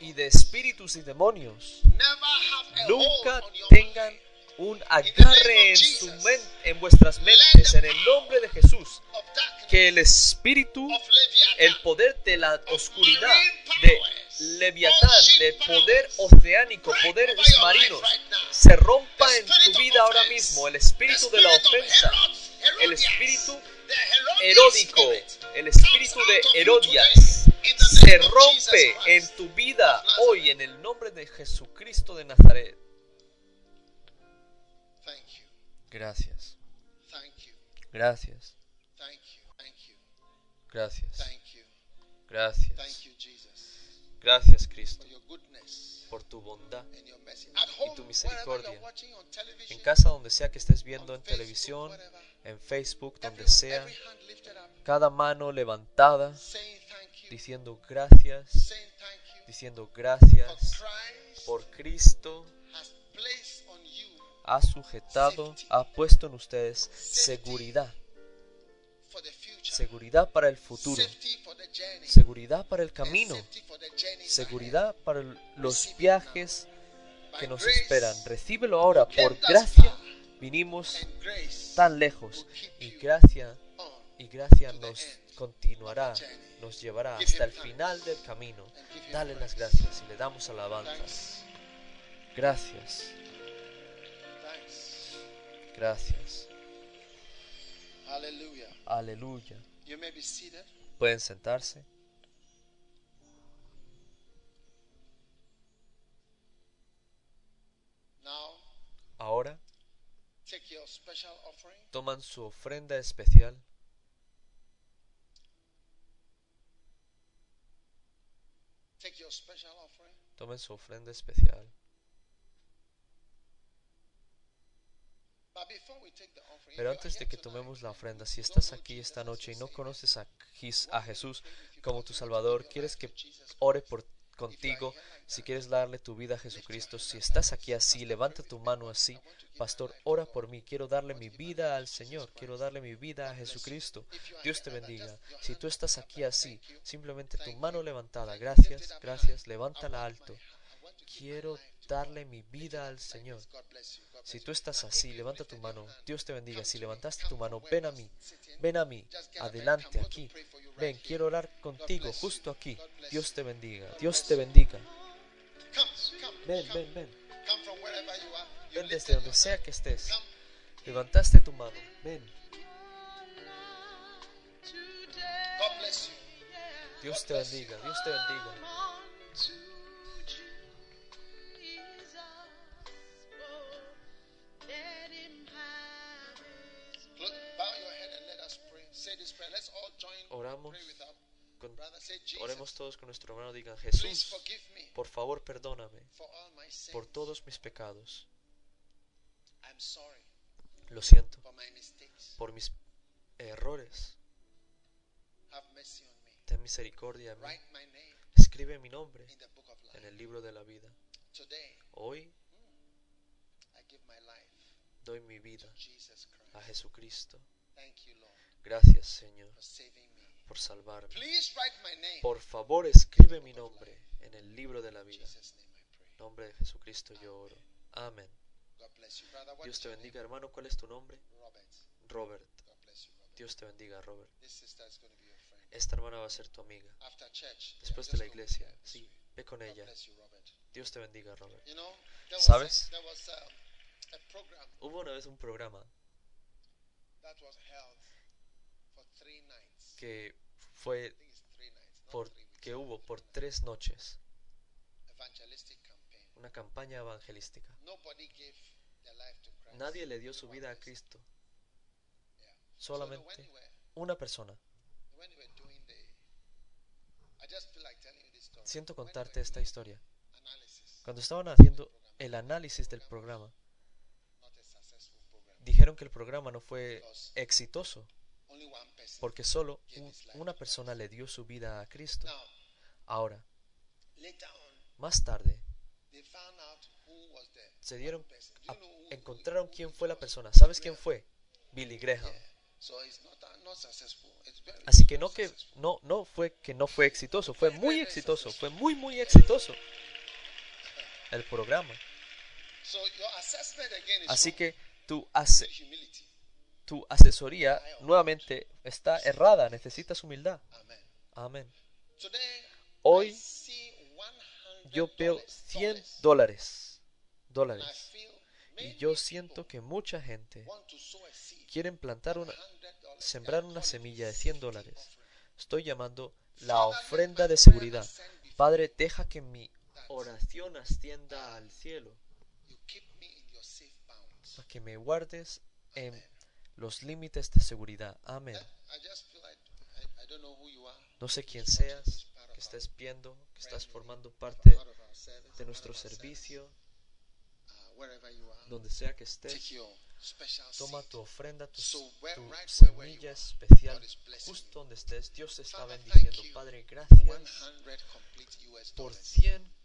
y de espíritus y demonios. Nunca tengan un agarre en, su en vuestras mentes, en el nombre de Jesús, que el espíritu el poder de la oscuridad, de Leviatán, de poder oceánico, poderes marinos, se rompa en tu vida ahora mismo. El espíritu de la ofensa, el espíritu eródico, el espíritu de Herodias, se rompe en tu vida hoy en el nombre de Jesucristo de Nazaret. Gracias, gracias, gracias, gracias, gracias Cristo, por tu bondad. home, tu misericordia. En casa donde sea que estés viendo en televisión, en Facebook, donde sea, cada mano levantada, diciendo gracias, diciendo gracias, por Cristo ha sujetado, ha puesto en ustedes seguridad, seguridad para el futuro, seguridad para el camino, seguridad para los viajes que nos esperan. Recíbelo ahora, por gracia. vinimos tan lejos y gracia y gracia nos continuará, nos llevará hasta el final del camino. Dale las gracias y le damos alabanza. Thanks, Gracias, gracias. Aleluya. You may be seated. Pueden sentarse. Ahora toman su ofrenda especial. Tomen su ofrenda especial. But before we take the offering, if Pero antes de que tomemos la ofrenda, si estás aquí esta noche y no conoces a, Jesús como tu Salvador, quieres que ore por contigo, si quieres darle tu vida a Jesucristo, si estás aquí así, levanta tu mano así. Pastor, ora por mí. Quiero darle mi vida al Señor. Quiero darle mi vida a Jesucristo. Dios te bendiga. Si tú estás aquí así, simplemente tu mano levantada. Gracias, gracias. Levántala alto. Quiero darle mi vida al Señor. Si tú estás así, levanta tu mano. Dios te bendiga. Si levantaste tu mano, ven a mí. Ven a mí. Adelante, aquí. Ven, quiero orar contigo, justo aquí. Dios te bendiga. Dios te bendiga. Ven, ven, ven. Ven desde donde sea que estés. Levantaste tu mano. Ven. Dios te bendiga. Dios te bendiga. Oramos. Con- oremos todos con nuestro hermano. Digan, Jesús, por favor, perdóname por todos mis pecados. Lo siento por mis errores. Ten misericordia de mí. Escribe mi nombre en el libro de la vida. Hoy doy mi vida a Jesucristo. Gracias, Señor, por salvarme. Por favor, escribe mi nombre en el libro de la vida. En nombre de Jesucristo yo oro. Amén. Dios te bendiga, hermano. ¿Cuál es tu nombre? Robert. Dios te bendiga, Robert. Esta hermana va a ser tu amiga. Después de la iglesia, sí, ve con ella. Dios te bendiga, Robert. ¿Sabes? Hubo una vez un programa que fue por que hubo por tres noches una campaña evangelística. Nadie le dio su vida a Cristo, solamente una persona. Siento contarte esta historia. Cuando estaban haciendo el análisis del programa, dijeron que el programa no fue exitoso porque solo un- una persona le dio su vida a Cristo. Ahora, más tarde, se dieron, a- encontraron quién fue la persona. ¿Sabes quién fue? Billy Graham. Así que no que no no fue que no fue exitoso, fue muy exitoso, fue muy muy exitoso el programa. Así que tu tu asesoría nuevamente está errada, necesitas humildad. Amén. Hoy yo veo 100 dólares, dólares, y yo siento que mucha gente quiere plantar una, sembrar una semilla de 100 dólares. Estoy llamando la ofrenda de seguridad. Padre, deja que mi oración ascienda al cielo, para que me guardes en los límites de seguridad. Amén. No sé quién seas, que estés viendo, que estás formando parte de nuestro servicio, donde sea que estés. Toma tu ofrenda, tu, tu semilla especial, justo donde estés. Dios te está bendiciendo. Padre, gracias por 100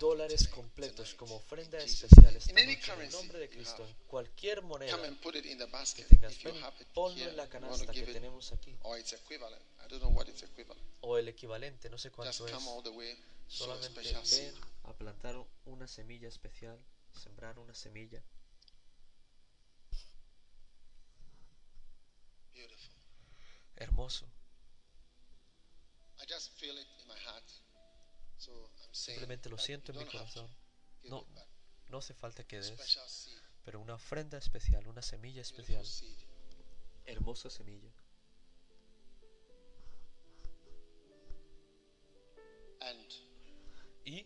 dólares completos como ofrenda especial esta noche. En el nombre de Cristo, en cualquier moneda que tengas, ven, ponlo en la canasta que tenemos aquí. O el equivalente, no sé cuánto es. Solamente ven a plantar una semilla especial, sembrar una semilla. Hermoso. I just feel it in my heart. So I'm saying Simplemente lo siento en mi corazón. No, no hace falta que des, pero una ofrenda especial, una semilla especial, hermosa semilla. Y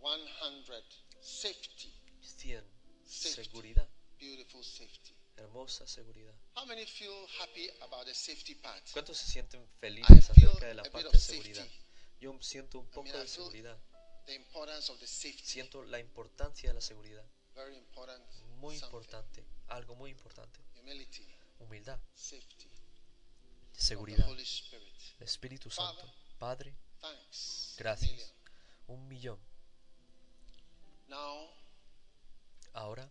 100 safety. 100, Safety. seguridad, Beautiful safety. hermosa seguridad. How many feel happy about the safety part? ¿Cuántos se sienten felices acerca de la parte de safety. seguridad? Yo siento un poco mean, de seguridad. The importance of the safety. Siento la importancia de la seguridad. Very important. Muy something. importante, algo muy importante. Humility. Humildad, Safety. of The seguridad. Holy Spirit. El Espíritu Santo. Padre, Thanks. Gracias. Million. Un millón. Now, Ahora,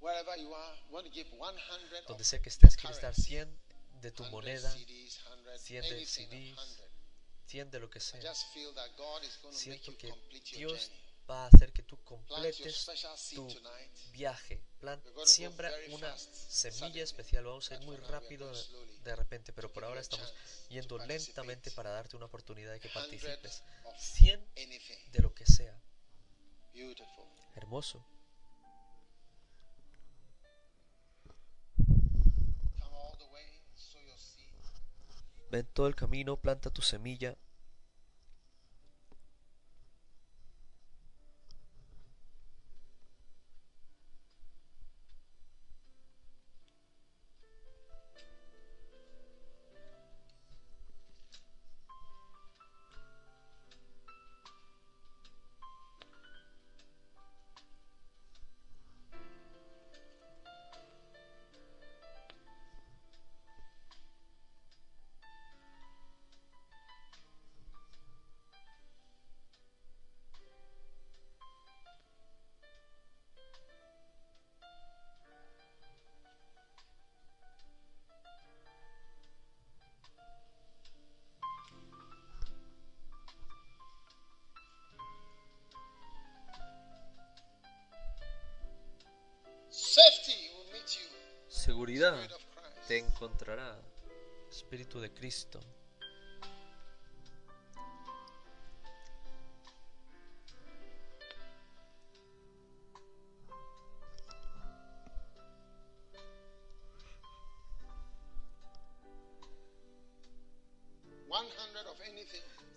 wherever you are, want to give 100 donde sea que estés, quieres dar currency, 100 de tu 100 moneda, CDs, 100 100 de CDs, 100. 100 de lo que sea. Siento que Dios va a hacer que tú completes tu viaje. Plan, siembra una semilla especial. Vamos a ir muy rápido de, repente, pero por ahora estamos yendo lentamente para darte una oportunidad de que 100 participes. of 100 anything. de lo que sea. Hermoso. Ven todo el camino, planta tu semilla. Encontrará. Espíritu de Cristo.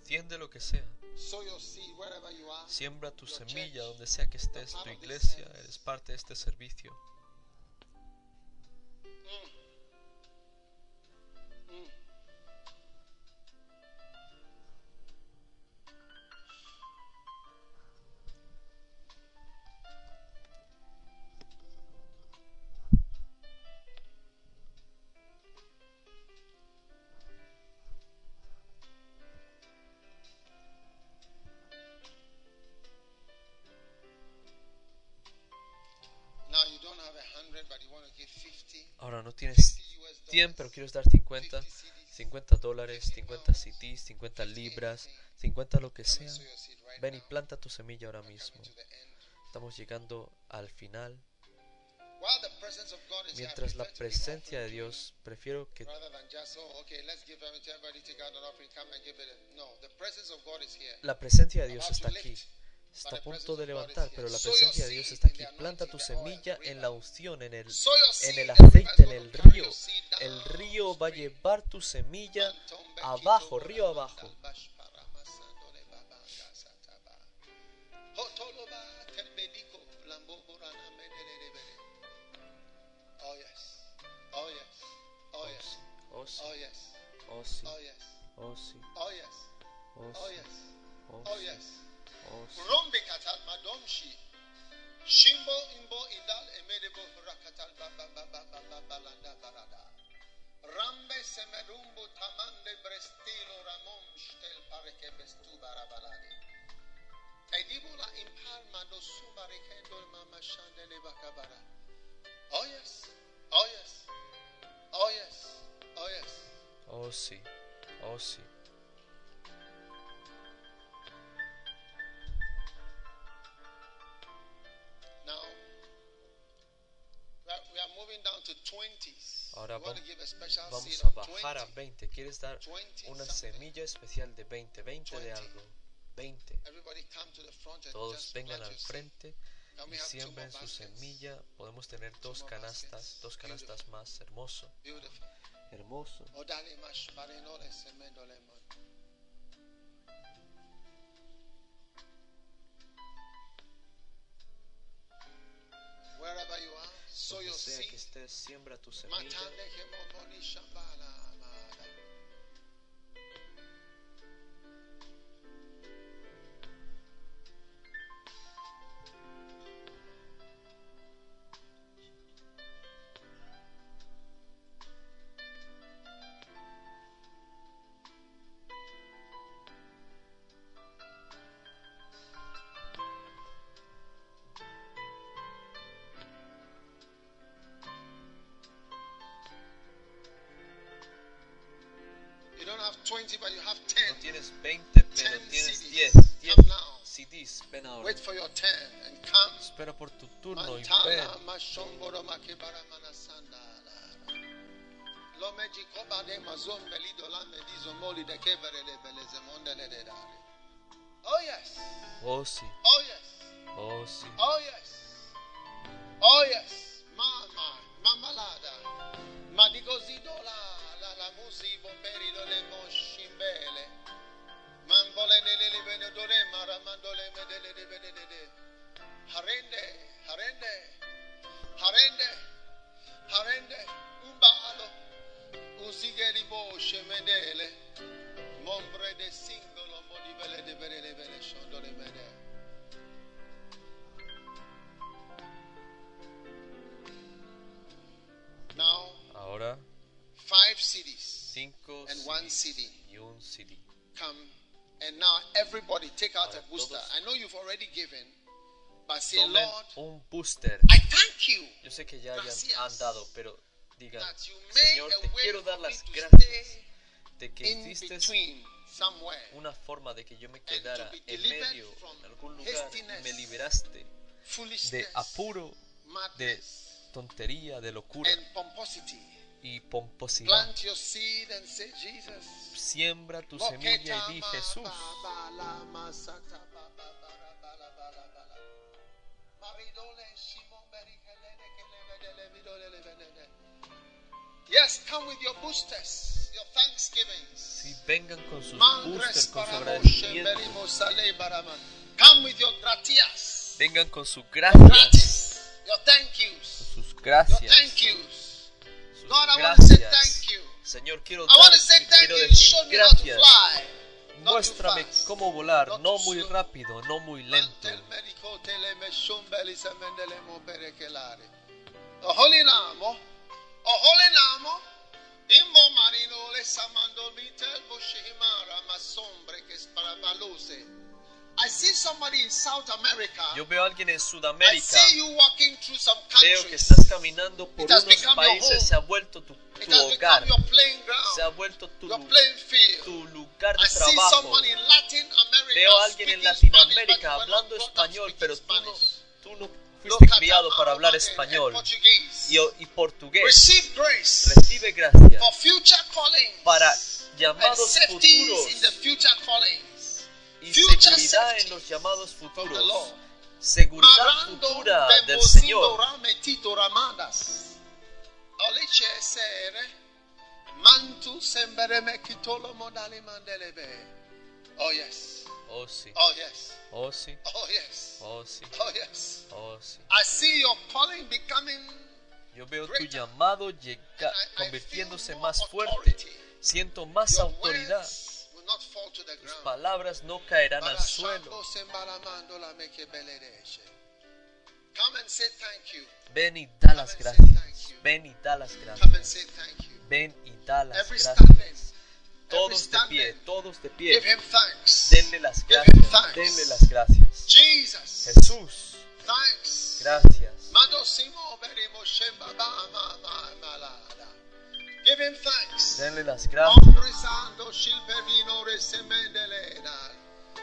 100 de lo que sea. Siembra tu semilla donde sea que estés, tu iglesia, eres parte de este servicio. 100, pero quieres dar 50, 50 CDs. 50 dólares, 50 CDs, 50 libras, 50 lo que sea. Ven y planta tu semilla ahora mismo. Estamos llegando al final. Mientras la presencia de Dios, prefiero que la presencia de Dios está aquí. Está a punto de levantar, pero la presencia de Dios está aquí. Planta tu semilla en la unción, en el, en el aceite, en el río. El río va a llevar tu semilla abajo, río abajo. Oh. Oh. Oh. Oh sí, Oh yes. oh sí, Oh yes. oh yes. oh Oh yes. oh sí, yes. sí. Rombe katal madomshi. Shimbo imbo indal emedebo rakatal baba baba baba balanda barada. Rambe semerumbo tamande brestilo ramon shtel pareke bestu barabalade. Edibola impalma do subarekendo mama shandele bakabara. Oh yes. Oh yes. Oh yes. Oh yes. Oh sí, oh sí. Ahora Vamos a bajar a 20. 20. ¿Quieres dar 20 una semilla especial de 20? 20 de 20. algo. 20. Everybody come to the front and Todos vengan al frente y siembren su semilla. Podemos tener dos canastas, dos canastas más. Hermoso, Beautiful. hermoso. Mon. Wherever you are, sow Donde sea que estés, siembra tu semilla. Oh yes. Oh sí, Oh yes. oh sí. Oh yes. Oh yes. Mama, mamalada. Ma di così do la la la musi bomberi do le moshimbele. Mambole ne le le bene do le maramandole me de le de de de. Harende, harende, harende, harende, umbalo. Usigeri bo shemendele. Mombre de singolo de bene de bene shondole mede. Now, Ahora five cities 5 and one city y un CD. come and now everybody take out Ahora a booster. I know you've already given, Tomen un booster. I thank you Yo sé que ya hayan, Gracias. han dado, pero digan, Señor, te quiero dar las gracias de que somewhere. una forma de que yo me quedara en medio, en algún lugar, y me liberaste de apuro, de tontería, de locura y pomposidad. Siembra tu semilla y di, Jesús, Yes, come with your boosters, your thanksgivings. si vengan con sus boosters, con su agradecimiento. Come with your gratias, vengan con sus gracias, your thank yous, con sus your gracias, thank yous. sus God, I want to say gracias. thank you. Señor, quiero I want to say thank quiero you. decir Show me how to gracias. fly. Muéstrame cómo volar, no muy rápido, no muy lento. Mantel medico tele me shumbeli se mendele mo berekelare. O holy namo, o holy namo, imbo marino le samando mitel boshimara ma sombre que es Yo veo a alguien en Sudamérica, see you walking through some veo que estás caminando por unos países, se ha vuelto tu, tu hogar, se ha vuelto tu, tu lugar de trabajo. Veo a alguien en Latinoamérica hablando español, pero tú no, tú no fuiste criado para hablar español. Y, y portugués. Recibe gracias. for future callings para llamados safeties in the futuros. Y seguridad en los llamados futuros. Seguridad futura del Señor. Oh yes. Oh sí, Oh yes. oh sí, Oh yes. oh sí, Oh yes. oh sí. I see your calling becoming Yo veo tu llamado llega, convirtiéndose más fuerte. Siento más autoridad. Words will not fall to the Tus palabras no caerán al suelo. Ven y da las gracias. Ven y da las gracias. Ven y da las gracias. Todos de pie, todos de Give pie. him thanks. Denle las Give him gracias. thanks. Denle las gracias. Jesus. Jesús, Thanks. gracias. Him thanks. Denle las gracias. Ombrisando shilperino resemendelena.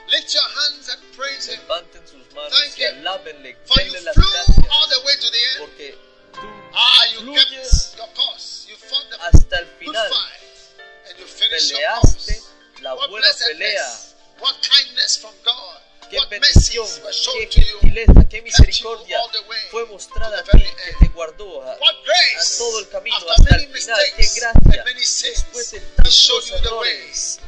Lift your hands and praise him. Levanten sus manos Thank y you. alábenle. For you Denle las flew all the way to the end. Porque tú Ah, you kept your course. You fought the hasta el good fight. And you finished your course. la What buena pelea. blessedness. What kindness from God. Qué bendición, qué gentileza, qué misericordia fue mostrada a ti que te guardó a, todo el camino hasta el final. Qué gracia. Después de tantos errores,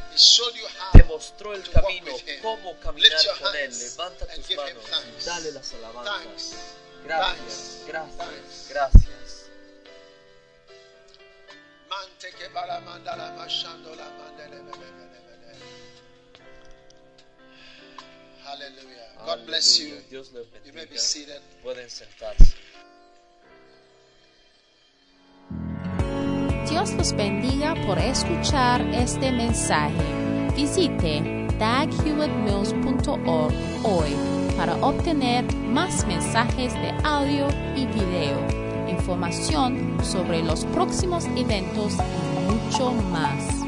te mostró el camino, cómo caminar con Él. Levanta tus manos. y dale las alabanzas. Gracias, gracias, gracias. Mante que bara mandala mashando la mandele Hallelujah. God bless you. Aleluya. Dios les You may be bendiga. seated. Pueden sentarse. Dios los bendiga por escuchar este mensaje. Visite daghewittmills.org hoy para obtener más mensajes de audio y video, información sobre los próximos eventos y mucho más.